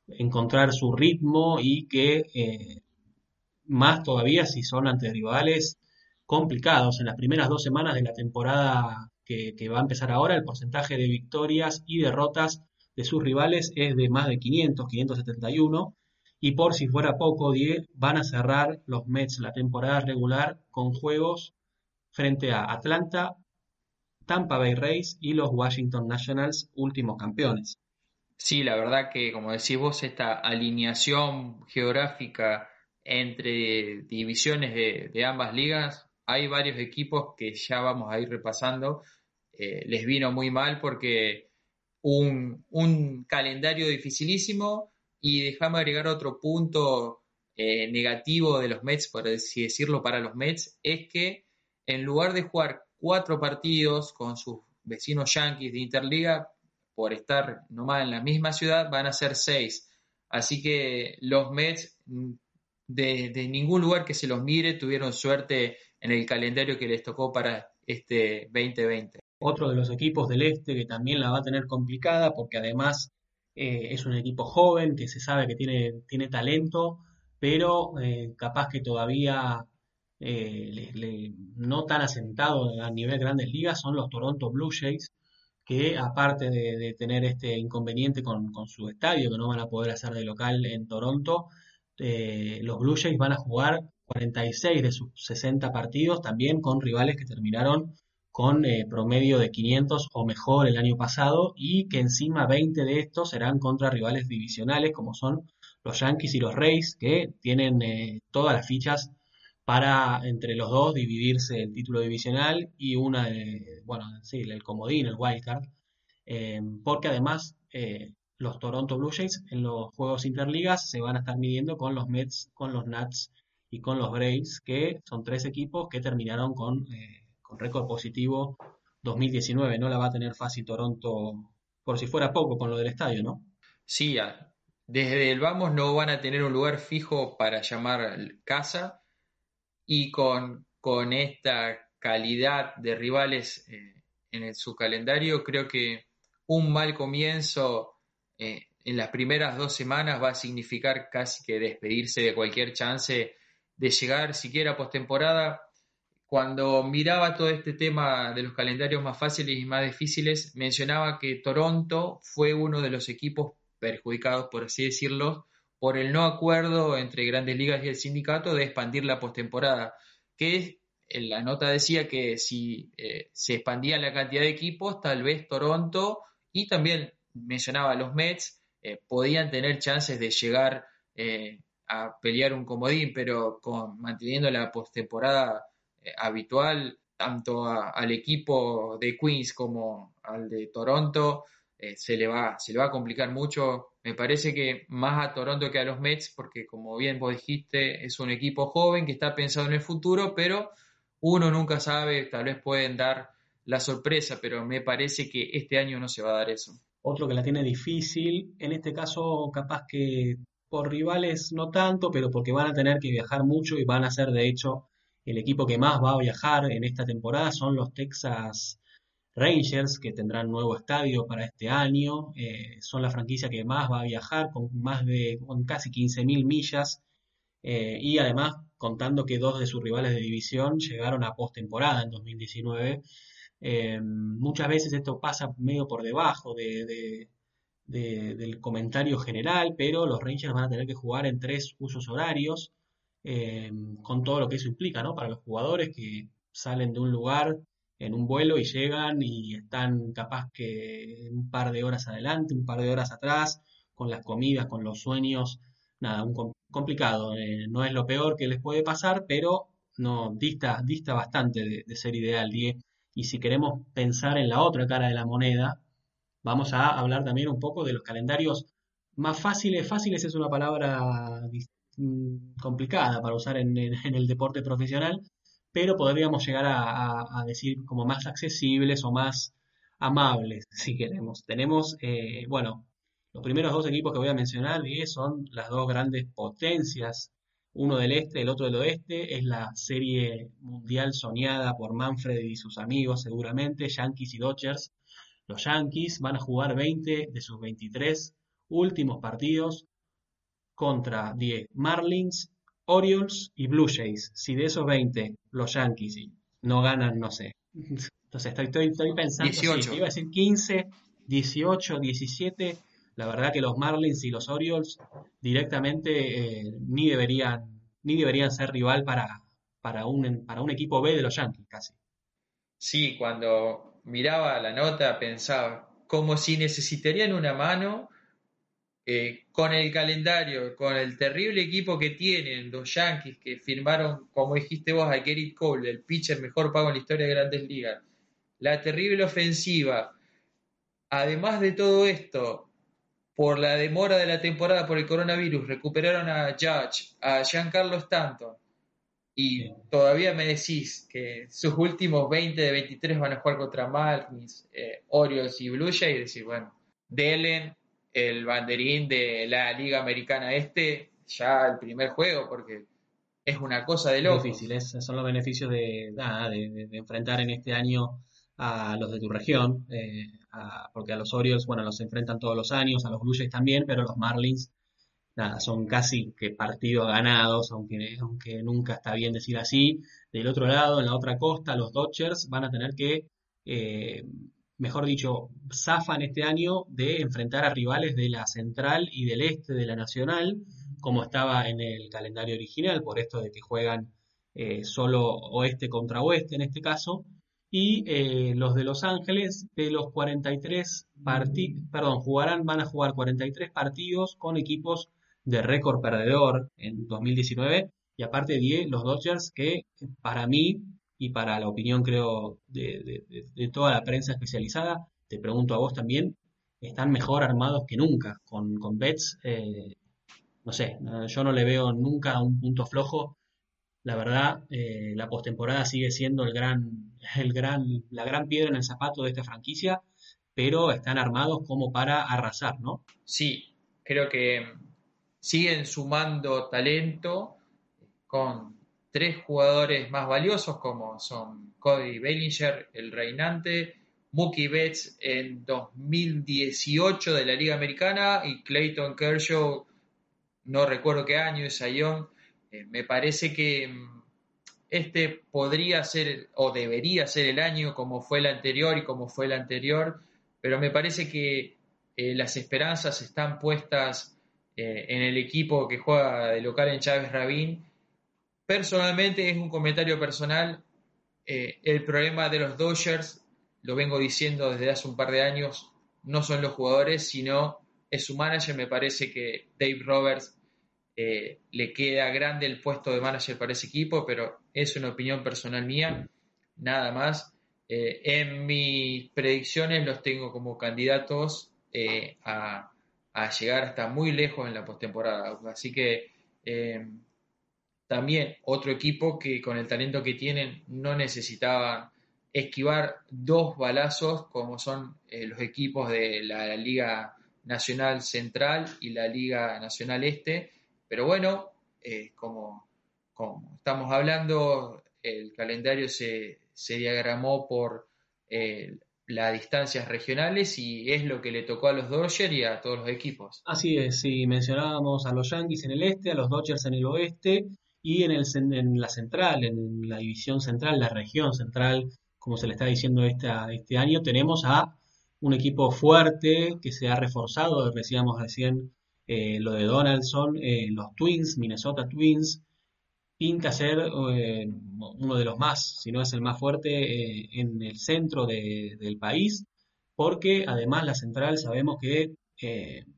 encontrar su ritmo y que eh, más todavía si son ante rivales complicados. En las primeras dos semanas de la temporada que, que, va a empezar ahora, el porcentaje de victorias y derrotas de sus rivales es de más de 500, 571, y por si fuera poco, Die, van a cerrar los Mets la temporada regular con juegos frente a Atlanta, Tampa Bay Rays y los Washington Nationals, últimos campeones. Sí, la verdad que, como decís vos, esta alineación geográfica entre divisiones de, ambas ligas, hay varios equipos que ya vamos a ir repasando. Eh, les vino muy mal porque un calendario dificilísimo, y déjame agregar otro punto eh, negativo de los Mets, por así decirlo, para los Mets, es que en lugar de jugar cuatro partidos con sus vecinos Yankees de Interliga, por estar nomás en la misma ciudad, van a ser seis. Así que los Mets, mm, de, de ningún lugar que se los mire, tuvieron suerte en el calendario que les tocó para este 2020. Otro de los equipos del este que también la va a tener complicada porque además eh, es un equipo joven que se sabe que tiene, tiene talento, pero eh, capaz que todavía eh, no tan asentado a nivel grandes ligas son los Toronto Blue Jays, que aparte de, tener este inconveniente con, su estadio, que no van a poder hacer de local en Toronto, los Blue Jays van a jugar 46 de sus 60 partidos también con rivales que terminaron con eh, promedio de 500 o mejor el año pasado y que encima 20 de estos serán contra rivales divisionales como son los Yankees y los Rays que tienen eh, todas las fichas para entre los dos dividirse el título divisional y una, bueno, sí, el comodín, el wildcard, eh, porque además los Toronto Blue Jays en los juegos interligas se van a estar midiendo con los Mets, con los Nats y con los Braves, que son tres equipos que terminaron con con récord positivo 2019. No la va a tener fácil Toronto, por si fuera poco, con lo del estadio, ¿no? Sí, desde el vamos no van a tener un lugar fijo para llamar casa y con, con esta calidad de rivales eh, en su calendario, creo que un mal comienzo eh, en las primeras dos semanas va a significar casi que despedirse de cualquier chance de llegar siquiera postemporada cuando miraba todo este tema de los calendarios más fáciles y más difíciles, mencionaba que Toronto fue uno de los equipos perjudicados, por así decirlo, por el no acuerdo entre Grandes Ligas y el sindicato de expandir la postemporada, que en la nota decía que si eh, se expandía la cantidad de equipos, tal vez Toronto y también mencionaba los Mets eh, podían tener chances de llegar eh, a pelear un comodín, pero manteniendo la postemporada habitual, tanto al equipo de Queens como al de Toronto, eh, se, le va, se le va a complicar mucho. Me parece que más a Toronto que a los Mets, porque como bien vos dijiste, es un equipo joven que está pensado en el futuro, pero uno nunca sabe, tal vez pueden dar la sorpresa, pero me parece que este año no se va a dar eso. Otro que la tiene difícil, en este caso capaz que por rivales no tanto, pero porque van a tener que viajar mucho y van a ser de hecho el equipo que más va a viajar en esta temporada son los Texas Rangers, que tendrán nuevo estadio para este año. Eh, son la franquicia que más va a viajar, con más de con casi 15.000 millas. Eh, y además, contando que dos de sus rivales de división llegaron a postemporada en 2019. Eh, muchas veces esto pasa medio por debajo de, del comentario general, pero los Rangers van a tener que jugar en tres usos horarios, eh, con todo lo que eso implica, ¿no? Para los jugadores que salen de un lugar en un vuelo y llegan y están capaz que un par de horas adelante, un par de horas atrás, con las comidas, con los sueños, nada, un complicado. Eh, no es lo peor que les puede pasar, pero no dista, dista bastante de, ser ideal, Y si queremos pensar en la otra cara de la moneda, vamos a hablar también un poco de los calendarios más fáciles. Fáciles es una palabra mm, complicada para usar en, el deporte profesional, pero podríamos llegar a, decir como más accesibles o más amables, si queremos. Tenemos, eh, bueno, los primeros dos equipos que voy a mencionar son las dos grandes potencias, uno del este, el otro del oeste, es la serie mundial soñada por Manfred y sus amigos seguramente, Yankees y Dodgers. Los Yankees van a jugar 20 de sus 23 últimos partidos contra 10 Marlins, Orioles y Blue Jays. Si de esos 20 los Yankees no ganan, no sé. Entonces estoy, estoy, pensando, Si iba a decir 15, 18, 17 la verdad que los Marlins y los Orioles directamente eh, ni deberían ni deberían ser rival para, para, un, para un equipo B de los Yankees casi. Sí, cuando miraba la nota pensaba como si necesitarían una mano eh, con el calendario, con el terrible equipo que tienen los Yankees que firmaron, como dijiste vos, a Gary Cole, el pitcher mejor pago en la historia de Grandes Ligas, la terrible ofensiva. Además de todo esto, por la demora de la temporada por el coronavirus, recuperaron a Judge, a Giancarlo Stanton, y todavía me decís que sus últimos 20 de 23 van a jugar contra Marlins, eh, Orioles y Blue Jays, y decir, bueno, Delen, el banderín de la Liga Americana Este, ya el primer juego, porque es una cosa de loco. Difícil, son los beneficios de, de, enfrentar en este año a los de tu región. Eh, porque a los Orioles, bueno, los enfrentan todos los años, a los Blue también, pero los Marlins, nada, son casi que partidos ganados, aunque, aunque nunca está bien decir así. Del otro lado, en la otra costa, los Dodgers van a tener que, eh, mejor dicho, zafan este año de enfrentar a rivales de la central y del este de la nacional, como estaba en el calendario original, por esto de que juegan eh, solo oeste contra oeste en este caso. Y eh, los de Los Ángeles de los 43 partidos, perdón, jugarán, van a jugar 43 partidos con equipos de récord perdedor en 2019 y aparte 10 los Dodgers que para mí y para la opinión creo de, toda la prensa especializada, te pregunto a vos también, están mejor armados que nunca con, con Bets, eh, no sé, yo no le veo nunca un punto flojo la verdad, eh, la postemporada sigue siendo el gran, (laughs) el gran, la gran piedra en el zapato de esta franquicia, pero están armados como para arrasar, ¿no? Sí, creo que siguen sumando talento con tres jugadores más valiosos como son Cody Bellinger, el reinante, Mookie Betts en 2018 de la Liga Americana y Clayton Kershaw, no recuerdo qué año, es Sayón eh, me parece que mm, este podría ser o debería ser el año como fue el anterior y como fue el anterior, pero me parece que eh, las esperanzas están puestas eh, en el equipo que juega de local en Chávez Rabín. Personalmente es un comentario personal. el problema de los Dodgers, lo vengo diciendo desde hace un par de años, no son los jugadores, sino es su manager. Me parece que Dave Roberts eh, le queda grande el puesto de manager para ese equipo, pero es una opinión personal mía, nada más. Eh, en mis predicciones los tengo como candidatos eh, a, llegar hasta muy lejos en la postemporada. Así que también otro equipo que con el talento que tienen no necesitaban esquivar dos balazos como son los equipos de la Liga Nacional Central y la Liga Nacional Este pero bueno, eh, como, estamos hablando, el calendario se, diagramó por eh, las distancias regionales y es lo que le tocó a los Dodgers y a todos los equipos. Así es, sí, mencionábamos a los Yankees en el este, a los Dodgers en el oeste y en, el, en la central, en la división central, la región central, como se le está diciendo este año, tenemos a un equipo fuerte que se ha reforzado, decíamos recién eh, lo de Donaldson, eh, los Twins, Minnesota Twins, pinta ser eh, uno de los más, si no es el más fuerte en el centro del país, porque además la central sabemos que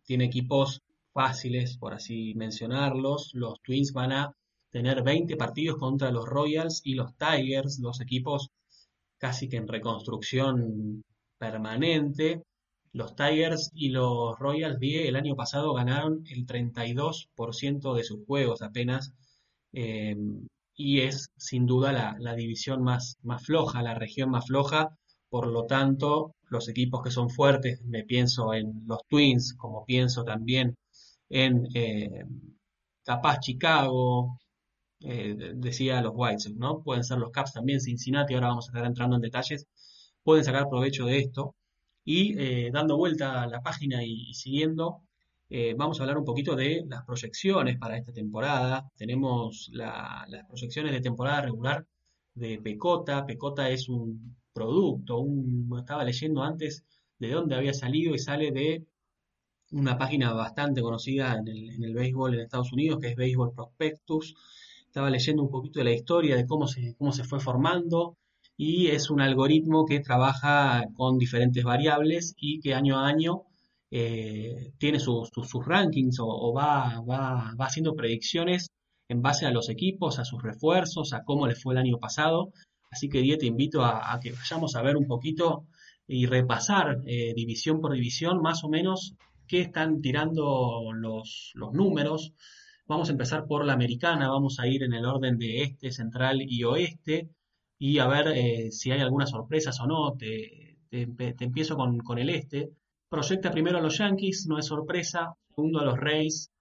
tiene equipos fáciles, por así mencionarlos. Los Twins van a tener 20 partidos contra los Royals y los Tigers, dos equipos casi que en reconstrucción permanente. Los Tigers y los Royals el año pasado ganaron el 32% de sus juegos apenas. Eh, y es sin duda la, división más, más floja, la región más floja. Por lo tanto, los equipos que son fuertes, me pienso en los Twins, como pienso también en eh, capaz Chicago, eh, decía los White ¿no? Pueden ser los Caps también, Cincinnati, ahora vamos a estar entrando en detalles, pueden sacar provecho de esto. Y eh, dando vuelta a la página y, siguiendo, eh, vamos a hablar un poquito de las proyecciones para esta temporada. Tenemos las proyecciones de temporada regular de Pecota. Pecota es un producto, un, estaba leyendo antes de dónde había salido y sale de una página bastante conocida en el, en el béisbol en Estados Unidos, que es Baseball Prospectus. Estaba leyendo un poquito de la historia de cómo se, cómo se fue formando y es un algoritmo que trabaja con diferentes variables y que año a año eh, tiene sus, rankings o, va, va, va, haciendo predicciones en base a los equipos, a sus refuerzos, a cómo les fue el año pasado. Así que día te invito a, que vayamos a ver un poquito y repasar eh, división por división más o menos qué están tirando los, los números. Vamos a empezar por la americana, vamos a ir en el orden de este, central y oeste y a ver eh, si hay algunas sorpresas o no. Te, empiezo con, el este. Proyecta primero a los Yankees, no es sorpresa. Segundo a los Rays.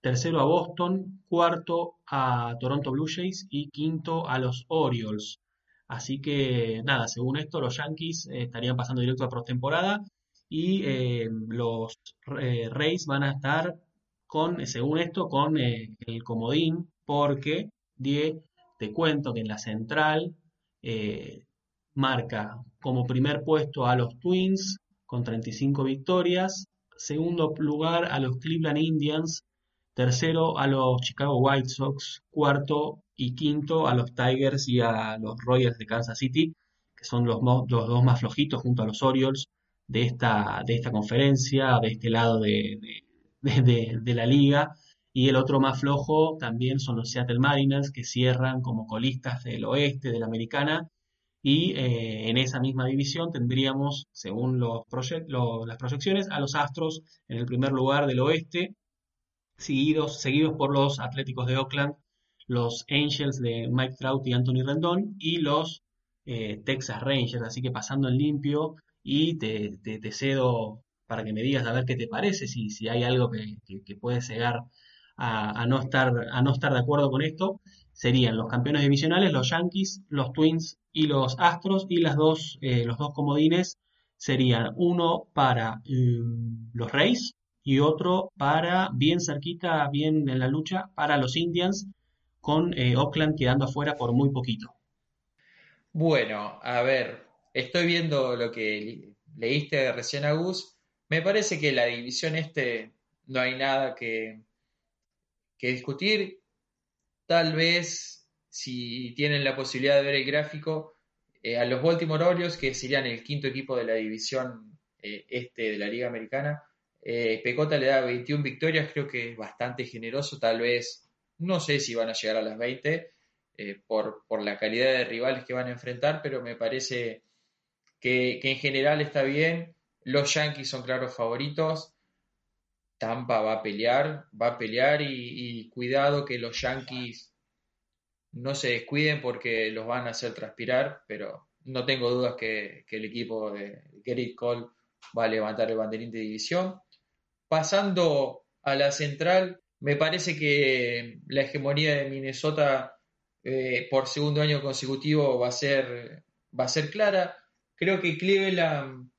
Tercero a Boston. Cuarto a Toronto Blue Jays. Y quinto a los Orioles. Así que nada, según esto, los Yankees eh, estarían pasando directo a postemporada. Y eh, los Rays van a estar con, según esto, con el comodín. Porque, Die, te cuento que en la central eh, marca como primer puesto a los Twins con 35 victorias, segundo lugar a los Cleveland Indians, tercero a los Chicago White Sox, cuarto y quinto a los Tigers y a los Royals de Kansas City, que son los, dos más flojitos junto a los Orioles de esta, de esta conferencia, de este lado de la liga. Y el otro más flojo también son los Seattle Mariners, que cierran como colistas del oeste de la americana. Y eh, en esa misma división tendríamos, según los las proyecciones, a los Astros en el primer lugar del oeste, seguidos, seguidos por los Atléticos de Oakland, los Angels de Mike Trout y Anthony Rendón y los eh, Texas Rangers. Así que pasando en limpio y te, cedo para que me digas a ver qué te parece, si, si hay algo que, que puede llegar a, no estar, a no estar de acuerdo con esto, serían los campeones divisionales, los Yankees, los Twins y los Astros, y las dos, eh, los dos comodines serían uno para em, los Rays y otro para, bien cerquita, bien en la lucha, para los Indians, con eh, Oakland quedando afuera por muy poquito. Bueno, a ver, estoy viendo lo que leíste recién a Gus. Me parece que la división este no hay nada que, que discutir. Tal vez, si tienen la posibilidad de ver el gráfico, eh, a los Baltimore Orioles, que serían el quinto equipo de la división eh, este de la Liga Americana, eh, Pecota le da 21 victorias, creo que es bastante generoso, tal vez, no sé si van a llegar a las 20 por, por, la calidad de rivales que van a enfrentar, pero me parece que, que en general está bien. Los Yankees son claros favoritos. Tampa va a pelear, va a pelear y, cuidado que los Yankees no se descuiden porque los van a hacer transpirar, pero no tengo dudas que, el equipo de Gary Cole va a levantar el banderín de división. Pasando a la central, me parece que la hegemonía de Minnesota eh, por segundo año consecutivo va a ser va a ser clara. Creo que Cleveland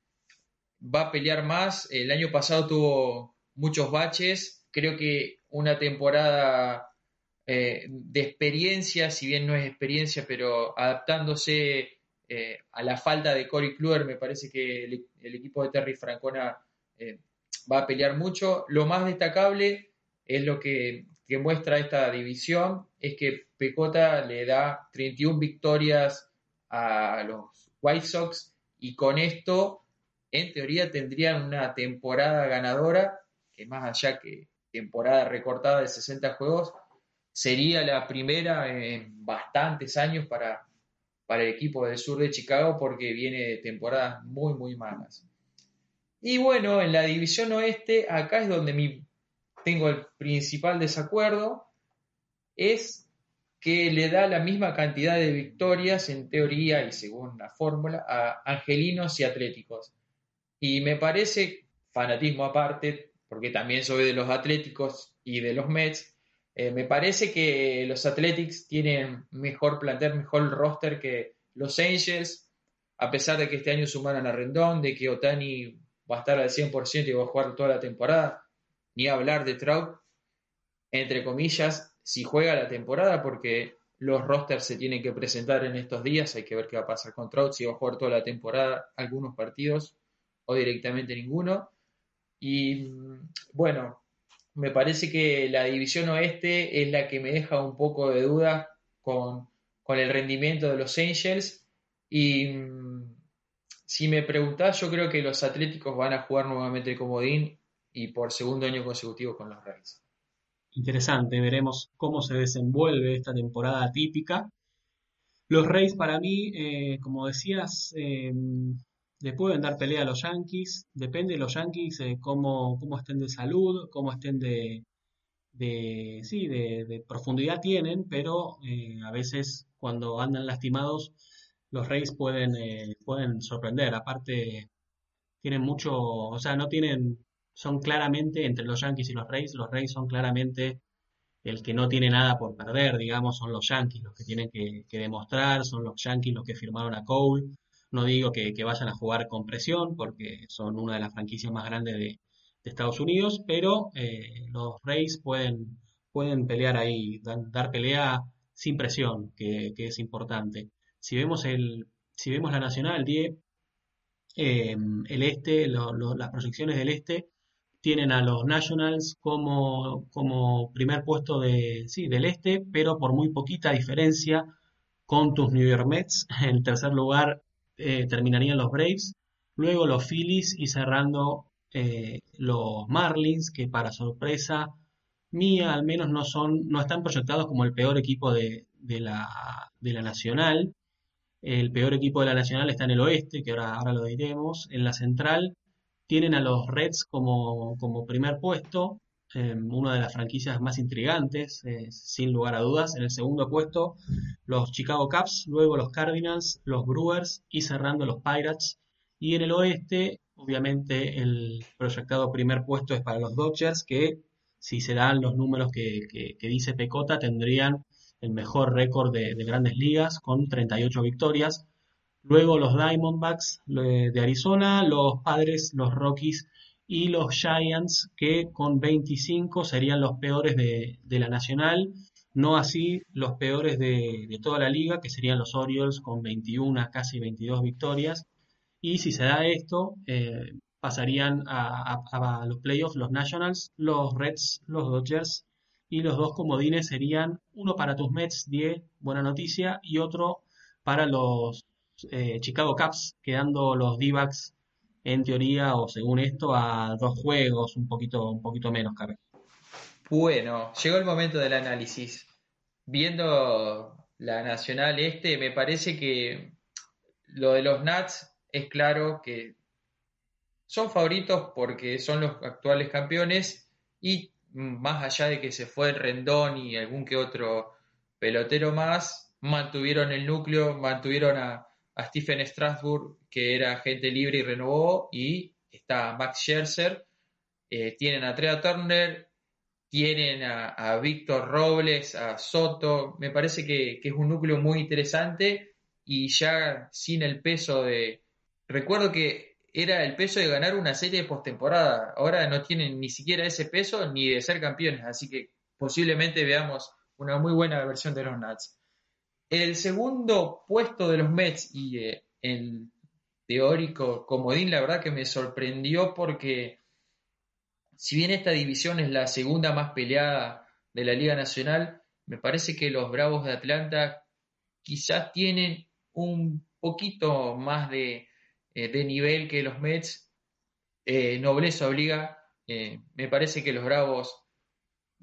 va a pelear más. El año pasado tuvo muchos baches. Creo que una temporada eh, de experiencia, si bien no es experiencia, pero adaptándose eh, a la falta de Cory Kluber, me parece que el, equipo de Terry Francona eh, va a pelear mucho. Lo más destacable es lo que, que, muestra esta división, es que Pecota le da 31 victorias a los White Sox y con esto, en teoría, tendrían una temporada ganadora, que más allá que temporada recortada de 60 juegos, sería la primera en bastantes años para, para el equipo del sur de Chicago porque viene de temporadas muy, muy malas. Y bueno, en la división oeste, acá es donde mi, tengo el principal desacuerdo, es que le da la misma cantidad de victorias en teoría y según la fórmula a angelinos y atléticos. Y me parece, fanatismo aparte, porque también soy de los atléticos y de los Mets, eh, me parece que los Athletics tienen mejor plantel, mejor roster que los Angels, a pesar de que este año sumaron a Rendón, de que Otani va a estar al 100% y va a jugar toda la temporada, ni hablar de Trout, entre comillas, si juega la temporada, porque los rosters se tienen que presentar en estos días, hay que ver qué va a pasar con Trout, si va a jugar toda la temporada, algunos partidos o directamente ninguno. Y bueno, me parece que la división oeste es la que me deja un poco de duda con, el rendimiento de los Angels. Y mm, si me preguntás, yo creo que los Atléticos van a jugar nuevamente el comodín y por segundo año consecutivo con los Reyes. Interesante, veremos cómo se desenvuelve esta temporada típica. Los Reyes para mí, eh, como decías, eh, le pueden dar pelea a los Yankees, depende de los Yankees eh, cómo, cómo, estén de salud, cómo estén de, de sí, de, profundidad tienen, pero eh, a veces cuando andan lastimados los Reyes pueden, eh, pueden sorprender. Aparte, tienen mucho, o sea, no tienen, son claramente entre los Yankees y los Reyes, los Reyes son claramente el que no tiene nada por perder, digamos, son los Yankees los que tienen que, que demostrar, son los Yankees los que firmaron a Cole no digo que, vayan a jugar con presión, porque son una de las franquicias más grandes de, Estados Unidos, pero eh, los Rays pueden, pueden pelear ahí, dar, pelea sin presión, que, es importante. Si vemos, el, si vemos la Nacional, 10, eh, el este, las proyecciones del este, tienen a los Nationals como, como primer puesto de, sí, del este, pero por muy poquita diferencia con tus New York Mets. (laughs) En tercer lugar eh, terminarían los Braves, luego los Phillies y cerrando eh, los Marlins, que para sorpresa mía al menos no son, no están proyectados como el peor equipo de, la, de la Nacional. El peor equipo de la Nacional está en el oeste, que ahora, ahora lo diremos. En la central tienen a los Reds como, como primer puesto, Em, una de las franquicias más intrigantes, eh, sin lugar a dudas. En el segundo puesto, los Chicago Cubs, luego los Cardinals, los Brewers y cerrando los Pirates. Y en el oeste, obviamente, el proyectado primer puesto es para los Dodgers, que si se dan los números que, dice Pecota, tendrían el mejor récord de, de, grandes ligas con 38 victorias. Luego los Diamondbacks eh, de Arizona, los Padres, los Rockies y los Giants que con 25 serían los peores de, la Nacional, no así los peores de, toda la liga que serían los Orioles con 21 casi 22 victorias. Y si se da esto eh, pasarían a, los playoffs los Nationals, los Reds, los Dodgers y los dos comodines serían uno para tus Mets, 10, buena noticia, y otro para los eh, Chicago Cubs, quedando los D-backs en teoría, o según esto, a dos juegos, un poquito, un poquito menos, Carlos. Bueno, llegó el momento del análisis. Viendo la Nacional Este, me parece que lo de los Nats es claro que son favoritos porque son los actuales campeones y más allá de que se fue Rendón y algún que otro pelotero más, mantuvieron el núcleo, mantuvieron a, a Stephen Strasburg, que era agente libre y renovó, y está Max Scherzer, eh, tienen a Trea Turner, tienen a, Víctor Robles, a Soto, me parece que, es un núcleo muy interesante y ya sin el peso de... Recuerdo que era el peso de ganar una serie de postemporada, ahora no tienen ni siquiera ese peso ni de ser campeones, así que posiblemente veamos una muy buena versión de los Nats. El segundo puesto de los Mets y eh, el teórico comodín, la verdad que me sorprendió porque si bien esta división es la segunda más peleada de la Liga Nacional, me parece que los Bravos de Atlanta quizás tienen un poquito más de, eh, nivel que los Mets. Eh, nobleza obliga. me parece que los Bravos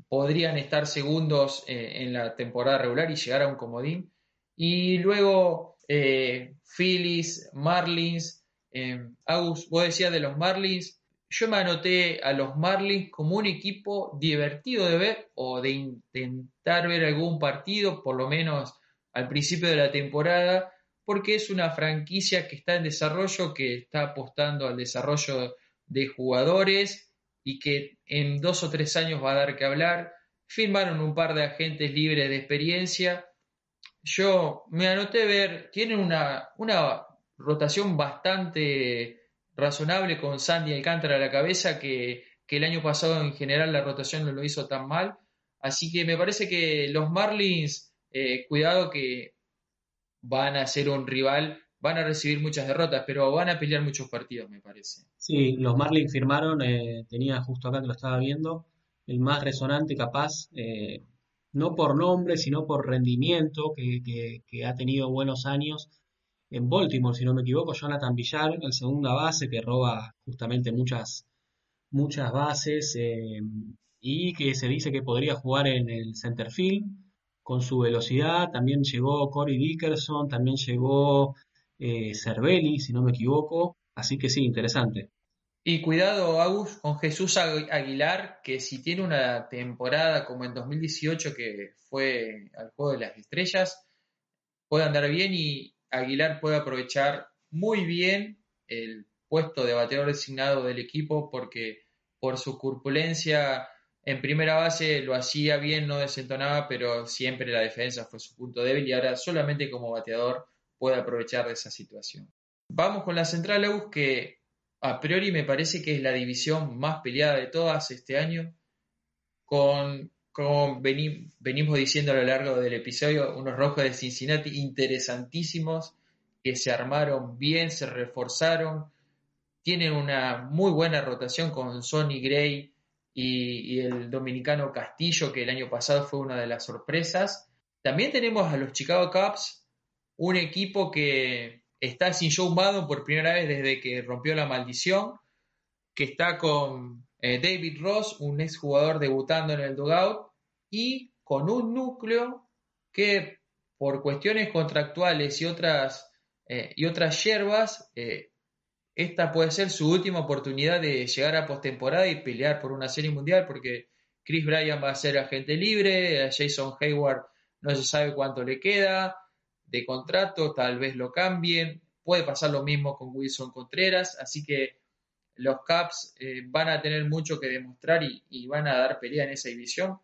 podrían estar segundos en la temporada regular y llegar a un comodín. Y luego eh, Phillies, Marlins, eh, Agus, vos decías de los Marlins, yo me anoté a los Marlins como un equipo divertido de ver o de intentar ver algún partido, por lo menos al principio de la temporada, porque es una franquicia que está en desarrollo, que está apostando al desarrollo de jugadores y que en dos o tres años va a dar que hablar. Firmaron un par de agentes libres de experiencia yo me anoté ver, tienen una, una rotación bastante razonable con Sandy Alcántara a la cabeza, que, el año pasado en general la rotación no lo hizo tan mal. Así que me parece que los Marlins, eh, cuidado que van a ser un rival, van a recibir muchas derrotas, pero van a pelear muchos partidos, me parece. Sí, los Marlins firmaron, eh, tenía justo acá que lo estaba viendo, el más resonante capaz, eh, no por nombre, sino por rendimiento, que, ha tenido buenos años en Baltimore, si no me equivoco, Jonathan Villar, el segunda base, que roba justamente muchas, muchas bases eh, y que se dice que podría jugar en el center field con su velocidad. También llegó Corey Dickerson, también llegó eh, Cervelli, si no me equivoco. Así que sí, interesante. Y cuidado, Agus, con Jesús Aguilar, que si tiene una temporada como en 2018, que fue al Juego de las Estrellas, puede andar bien y Aguilar puede aprovechar muy bien el puesto de bateador designado del equipo porque por su corpulencia en primera base lo hacía bien, no desentonaba, pero siempre la defensa fue su punto débil y ahora solamente como bateador puede aprovechar de esa situación. Vamos con la central, Agus, que a priori me parece que es la división más peleada de todas este año, con, venimos diciendo a lo largo del episodio, unos rojos de Cincinnati interesantísimos que se armaron bien, se reforzaron, tienen una muy buena rotación con Sonny Gray y el dominicano Castillo, que el año pasado fue una de las sorpresas. También tenemos a los Chicago Cubs, un equipo que está sin Joe Maddon por primera vez desde que rompió la maldición, que está con eh, David Ross, un exjugador debutando en el dugout, y con un núcleo que por cuestiones contractuales y otras, eh, y otras hierbas, eh, esta puede ser su última oportunidad de llegar a postemporada y pelear por una serie mundial, porque Chris Bryan va a ser agente libre, Jason Hayward no se sabe cuánto le queda, de contrato, tal vez lo cambien. Puede pasar lo mismo con Wilson Contreras, así que los Caps eh, van a tener mucho que demostrar y, van a dar pelea en esa división.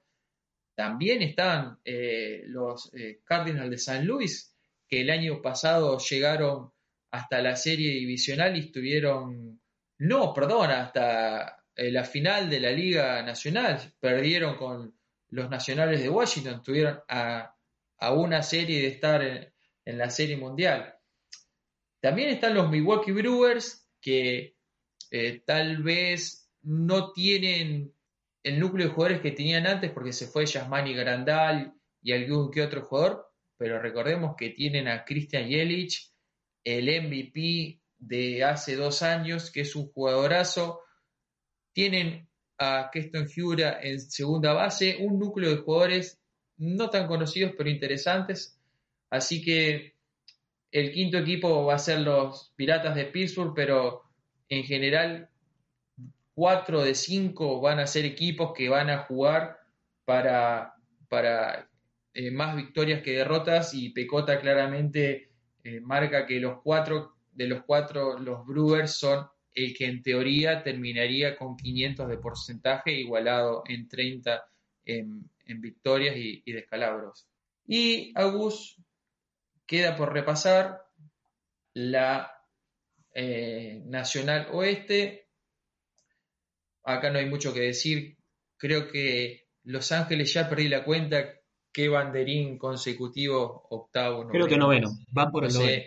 También están eh, los eh, Cardinals de San Luis, que el año pasado llegaron hasta la serie divisional y estuvieron, no, perdón, hasta la final de la Liga Nacional. Perdieron con los Nacionales de Washington, estuvieron a, a una serie de estar en, en la Serie Mundial. También están los Milwaukee Brewers, que eh, tal vez no tienen el núcleo de jugadores que tenían antes porque se fue Yasmani Grandal y algún que otro jugador, pero recordemos que tienen a Christian Yelich, el MVP de hace dos años, que es un jugadorazo. Tienen a Keston Hura en segunda base, un núcleo de jugadores no tan conocidos pero interesantes. Así que el quinto equipo va a ser los Piratas de Pittsburgh, pero en general cuatro de cinco van a ser equipos que van a jugar para, para eh, más victorias que derrotas y Pecota claramente eh, marca que los cuatro de los cuatro los Brewers son el que en teoría terminaría con 500 de porcentaje igualado en 30 en, victorias y, y descalabros. Y Agus, Queda por repasar la eh, Nacional Oeste. Acá no hay mucho que decir. Creo que Los Ángeles ya perdí la cuenta qué banderín consecutivo, octavo, Creo que noveno, va por el noveno.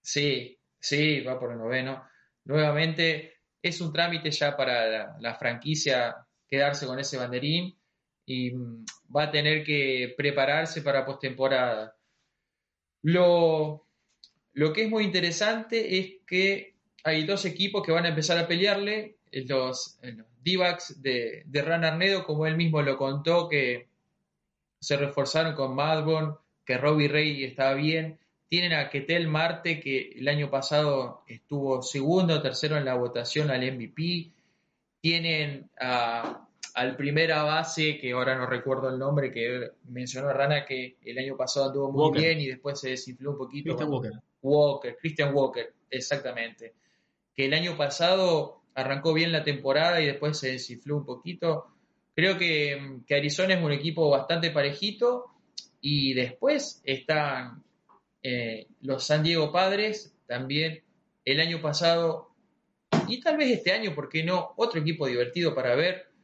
Sí, sí, va por el noveno. Nuevamente, es un trámite ya para la, franquicia quedarse con ese banderín y mm, va a tener que prepararse para postemporada. Lo, lo que es muy interesante es que hay dos equipos que van a empezar a pelearle, los, los D-backs de, de Ran Arnedo, como él mismo lo contó, que se reforzaron con Madborn, que Robbie Ray estaba bien. Tienen a Ketel Marte, que el año pasado estuvo segundo o tercero en la votación al MVP. Tienen al primera base, que ahora no recuerdo el nombre, que mencionó Rana, que el año pasado anduvo muy bien y después se desinfló un poquito. Christian Walker. Walker, Christian Walker, exactamente. Que el año pasado arrancó bien la temporada y después se desinfló un poquito. Creo que, Arizona es un equipo bastante parejito y después están eh, los San Diego Padres, también el año pasado y tal vez este año, ¿por qué no? Otro equipo divertido para ver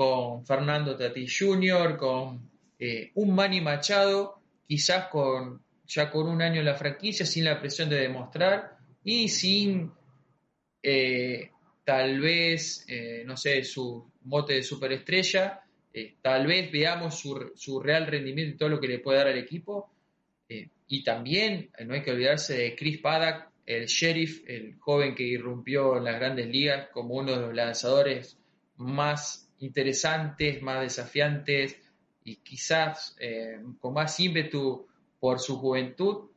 con Fernando Tatis Jr., con eh, un Manny Machado, quizás con ya con un año en la franquicia, sin la presión de demostrar y sin eh, tal vez, no sé, su mote de superestrella. Eh, tal vez veamos su, real rendimiento y todo lo que le puede dar al equipo. Eh, y también eh, no hay que olvidarse de Chris Paddock, el sheriff, el joven que irrumpió en las grandes ligas como uno de los lanzadores más interesantes, más desafiantes y quizás con más ímpetu por su juventud.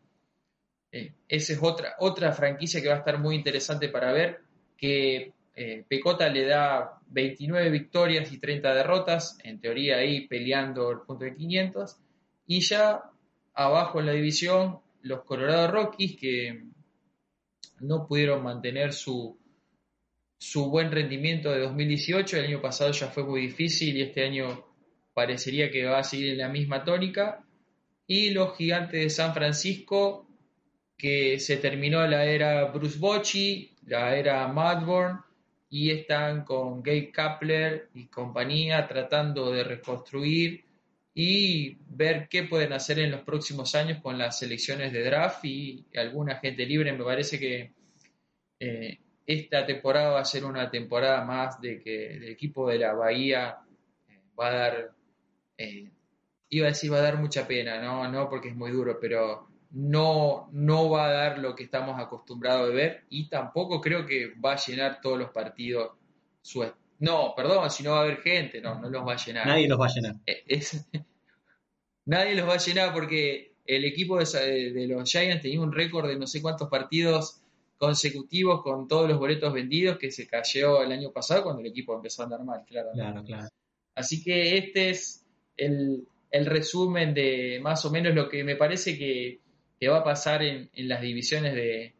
esa es otra, otra franquicia que va a estar muy interesante para ver, que eh, Pecota le da 29 victorias y 30 derrotas, en teoría ahí peleando el punto de 500. Y ya abajo en la división, los Colorado Rockies que no pudieron mantener su, su buen rendimiento de 2018. El año pasado ya fue muy difícil y este año parecería que va a seguir en la misma tónica. Y los gigantes de San Francisco, que se terminó la era Bruce Bochy, la era Madborn y están con Gabe Kapler y compañía tratando de reconstruir y ver qué pueden hacer en los próximos años con las selecciones de draft y alguna gente libre. Me parece que eh, esta temporada va a ser una temporada más de que el equipo de la Bahía eh, va a dar, eh, iba a decir va a dar mucha pena, no, no porque es muy duro, pero no, no va a dar lo que estamos acostumbrados a ver y tampoco creo que va a llenar todos los partidos. Su, no, perdón, si no va a haber gente, no, no los va a llenar. Nadie los va a llenar. Eh, (laughs) nadie los va a llenar porque el equipo de, los Giants tenía un récord de no sé cuántos partidos consecutivos con todos los boletos vendidos que se cayó el año pasado cuando el equipo empezó a andar mal, claro. Claro, claro. Así que este es el, el resumen de más o menos lo que me parece que qué va a pasar en, las divisiones de...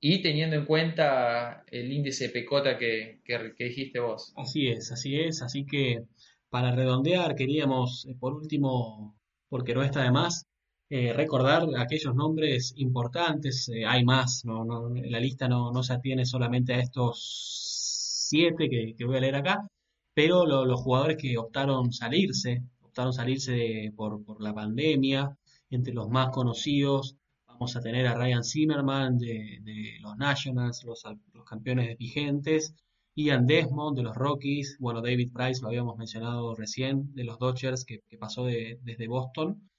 Y teniendo en cuenta el índice PECOTA que, que, dijiste vos. Así es, así es. Así que para redondear, queríamos, eh, por último, porque no está de más, eh, recordar aquellos nombres importantes. Eh, hay más, no, no, la lista no, no, se atiene solamente a estos siete que, voy a leer acá, pero los jugadores que optaron salirse, optaron salirse por, por la pandemia, entre los más conocidos vamos a tener a Ryan Zimmerman de, los Nationals, los, campeones vigentes, Ian Desmond de los Rockies, bueno, David Price lo habíamos mencionado recién, de los Dodgers que, pasó desde Boston,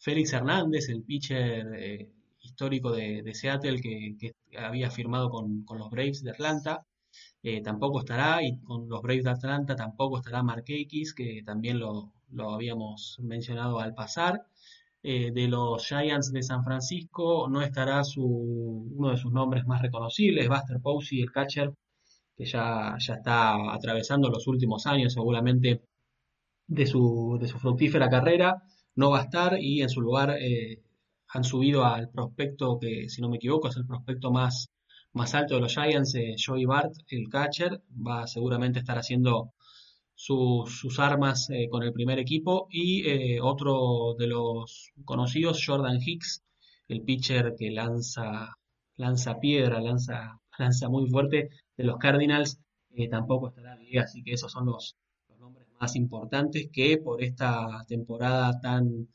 Félix Hernández, el pitcher eh, histórico de, Seattle que, había firmado con, los Braves de Atlanta, eh, tampoco estará, y con los Braves de Atlanta tampoco estará Mark Akis, que también lo, lo habíamos mencionado al pasar. Eh, de los Giants de San Francisco no estará su, uno de sus nombres más reconocibles, Buster Posey, el catcher, que ya, ya está atravesando los últimos años seguramente de su, de su fructífera carrera, no va a estar y en su lugar eh, han subido al prospecto que, si no me equivoco, es el prospecto más, más alto de los Giants, eh, Joey Bart, el catcher, va a seguramente estar haciendo sus, armas eh, con el primer equipo y eh, otro de los conocidos, Jordan Hicks, el pitcher que lanza, lanza piedra, lanza, lanza muy fuerte de los Cardinals, eh, tampoco estará bien, así que esos son los, más importantes que por esta temporada tan,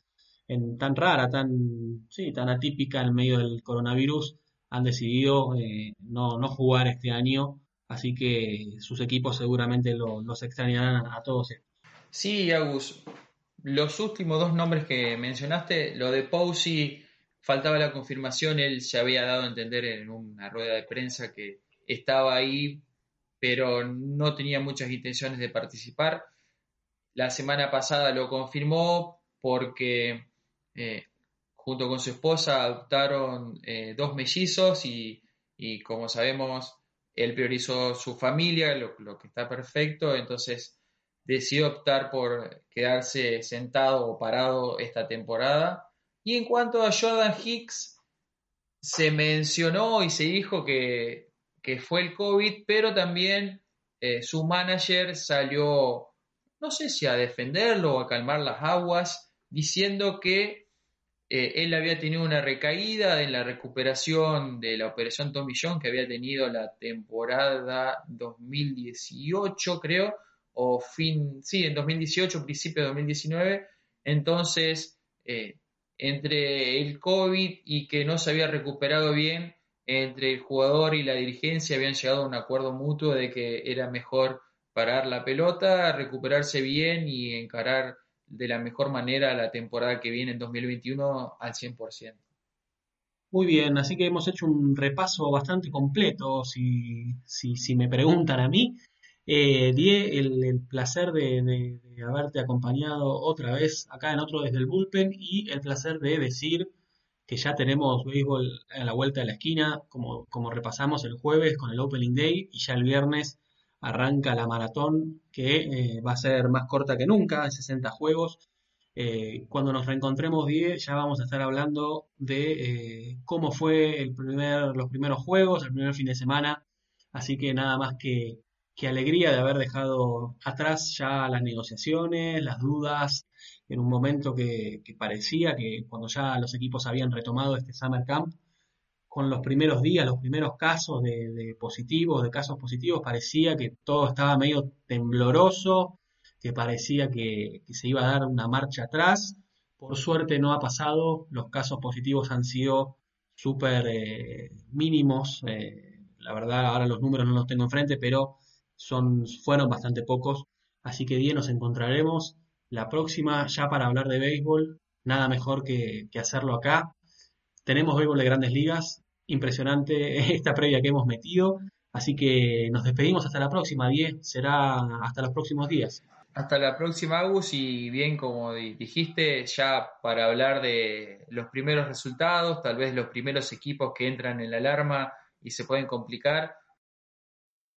tan rara, tan, sí, tan atípica en medio del coronavirus, han decidido eh, no, no, jugar este año, así que sus equipos seguramente los extrañarán a, todos Sí, Agus, los últimos dos nombres que mencionaste, lo de Pousi, faltaba la confirmación, él se había dado a entender en una rueda de prensa que estaba ahí, pero no tenía muchas intenciones de participar. La semana pasada lo confirmó porque eh, junto con su esposa adoptaron eh, dos mellizos y, como sabemos, él priorizó su familia, lo, que está perfecto, entonces decidió optar por quedarse sentado o parado esta temporada. Y en cuanto a Jordan Hicks, se mencionó y se dijo que, fue el COVID, pero también eh, su manager salió, no sé si a defenderlo o a calmar las aguas, diciendo que eh, él había tenido una recaída en la recuperación de la operación John que había tenido la temporada 2018, creo, o fin, sí, en 2018, principio de 2019. Entonces, eh, entre el COVID y que no se había recuperado bien, entre el jugador y la dirigencia habían llegado a un acuerdo mutuo de que era mejor parar la pelota, recuperarse bien y encarar de la mejor manera la temporada que viene en 2021 al 100%. Muy bien, así que hemos hecho un repaso bastante completo, si, si, me preguntan a mí. Eh, Die, el, placer de, haberte acompañado otra vez acá en otro desde el bullpen y el placer de decir que ya tenemos béisbol a la vuelta de la esquina, como, como repasamos el jueves con el Opening Day y ya el viernes arranca la maratón que eh, va a ser más corta que nunca, en 60 juegos. Eh, cuando nos reencontremos 10 ya vamos a estar hablando de eh, cómo fue el primer, los primeros juegos, el primer fin de semana. Así que nada más que, que alegría de haber dejado atrás ya las negociaciones, las dudas, en un momento que, que parecía que cuando ya los equipos habían retomado este Summer Camp, con los primeros días, los primeros casos de, positivos, de casos positivos, parecía que todo estaba medio tembloroso, que parecía que, se iba a dar una marcha atrás. Por suerte no ha pasado, los casos positivos han sido súper eh, mínimos. Eh, la verdad, ahora los números no los tengo enfrente, pero son, fueron bastante pocos. Así que bien, nos encontraremos la próxima ya para hablar de béisbol. Nada mejor que, que hacerlo acá. Tenemos béisbol de grandes ligas, impresionante (laughs) esta previa que hemos metido. Así que nos despedimos hasta la próxima, 10. Será hasta los próximos días. Hasta la próxima, Agus. Y bien, como dijiste, ya para hablar de los primeros resultados, tal vez los primeros equipos que entran en la alarma y se pueden complicar.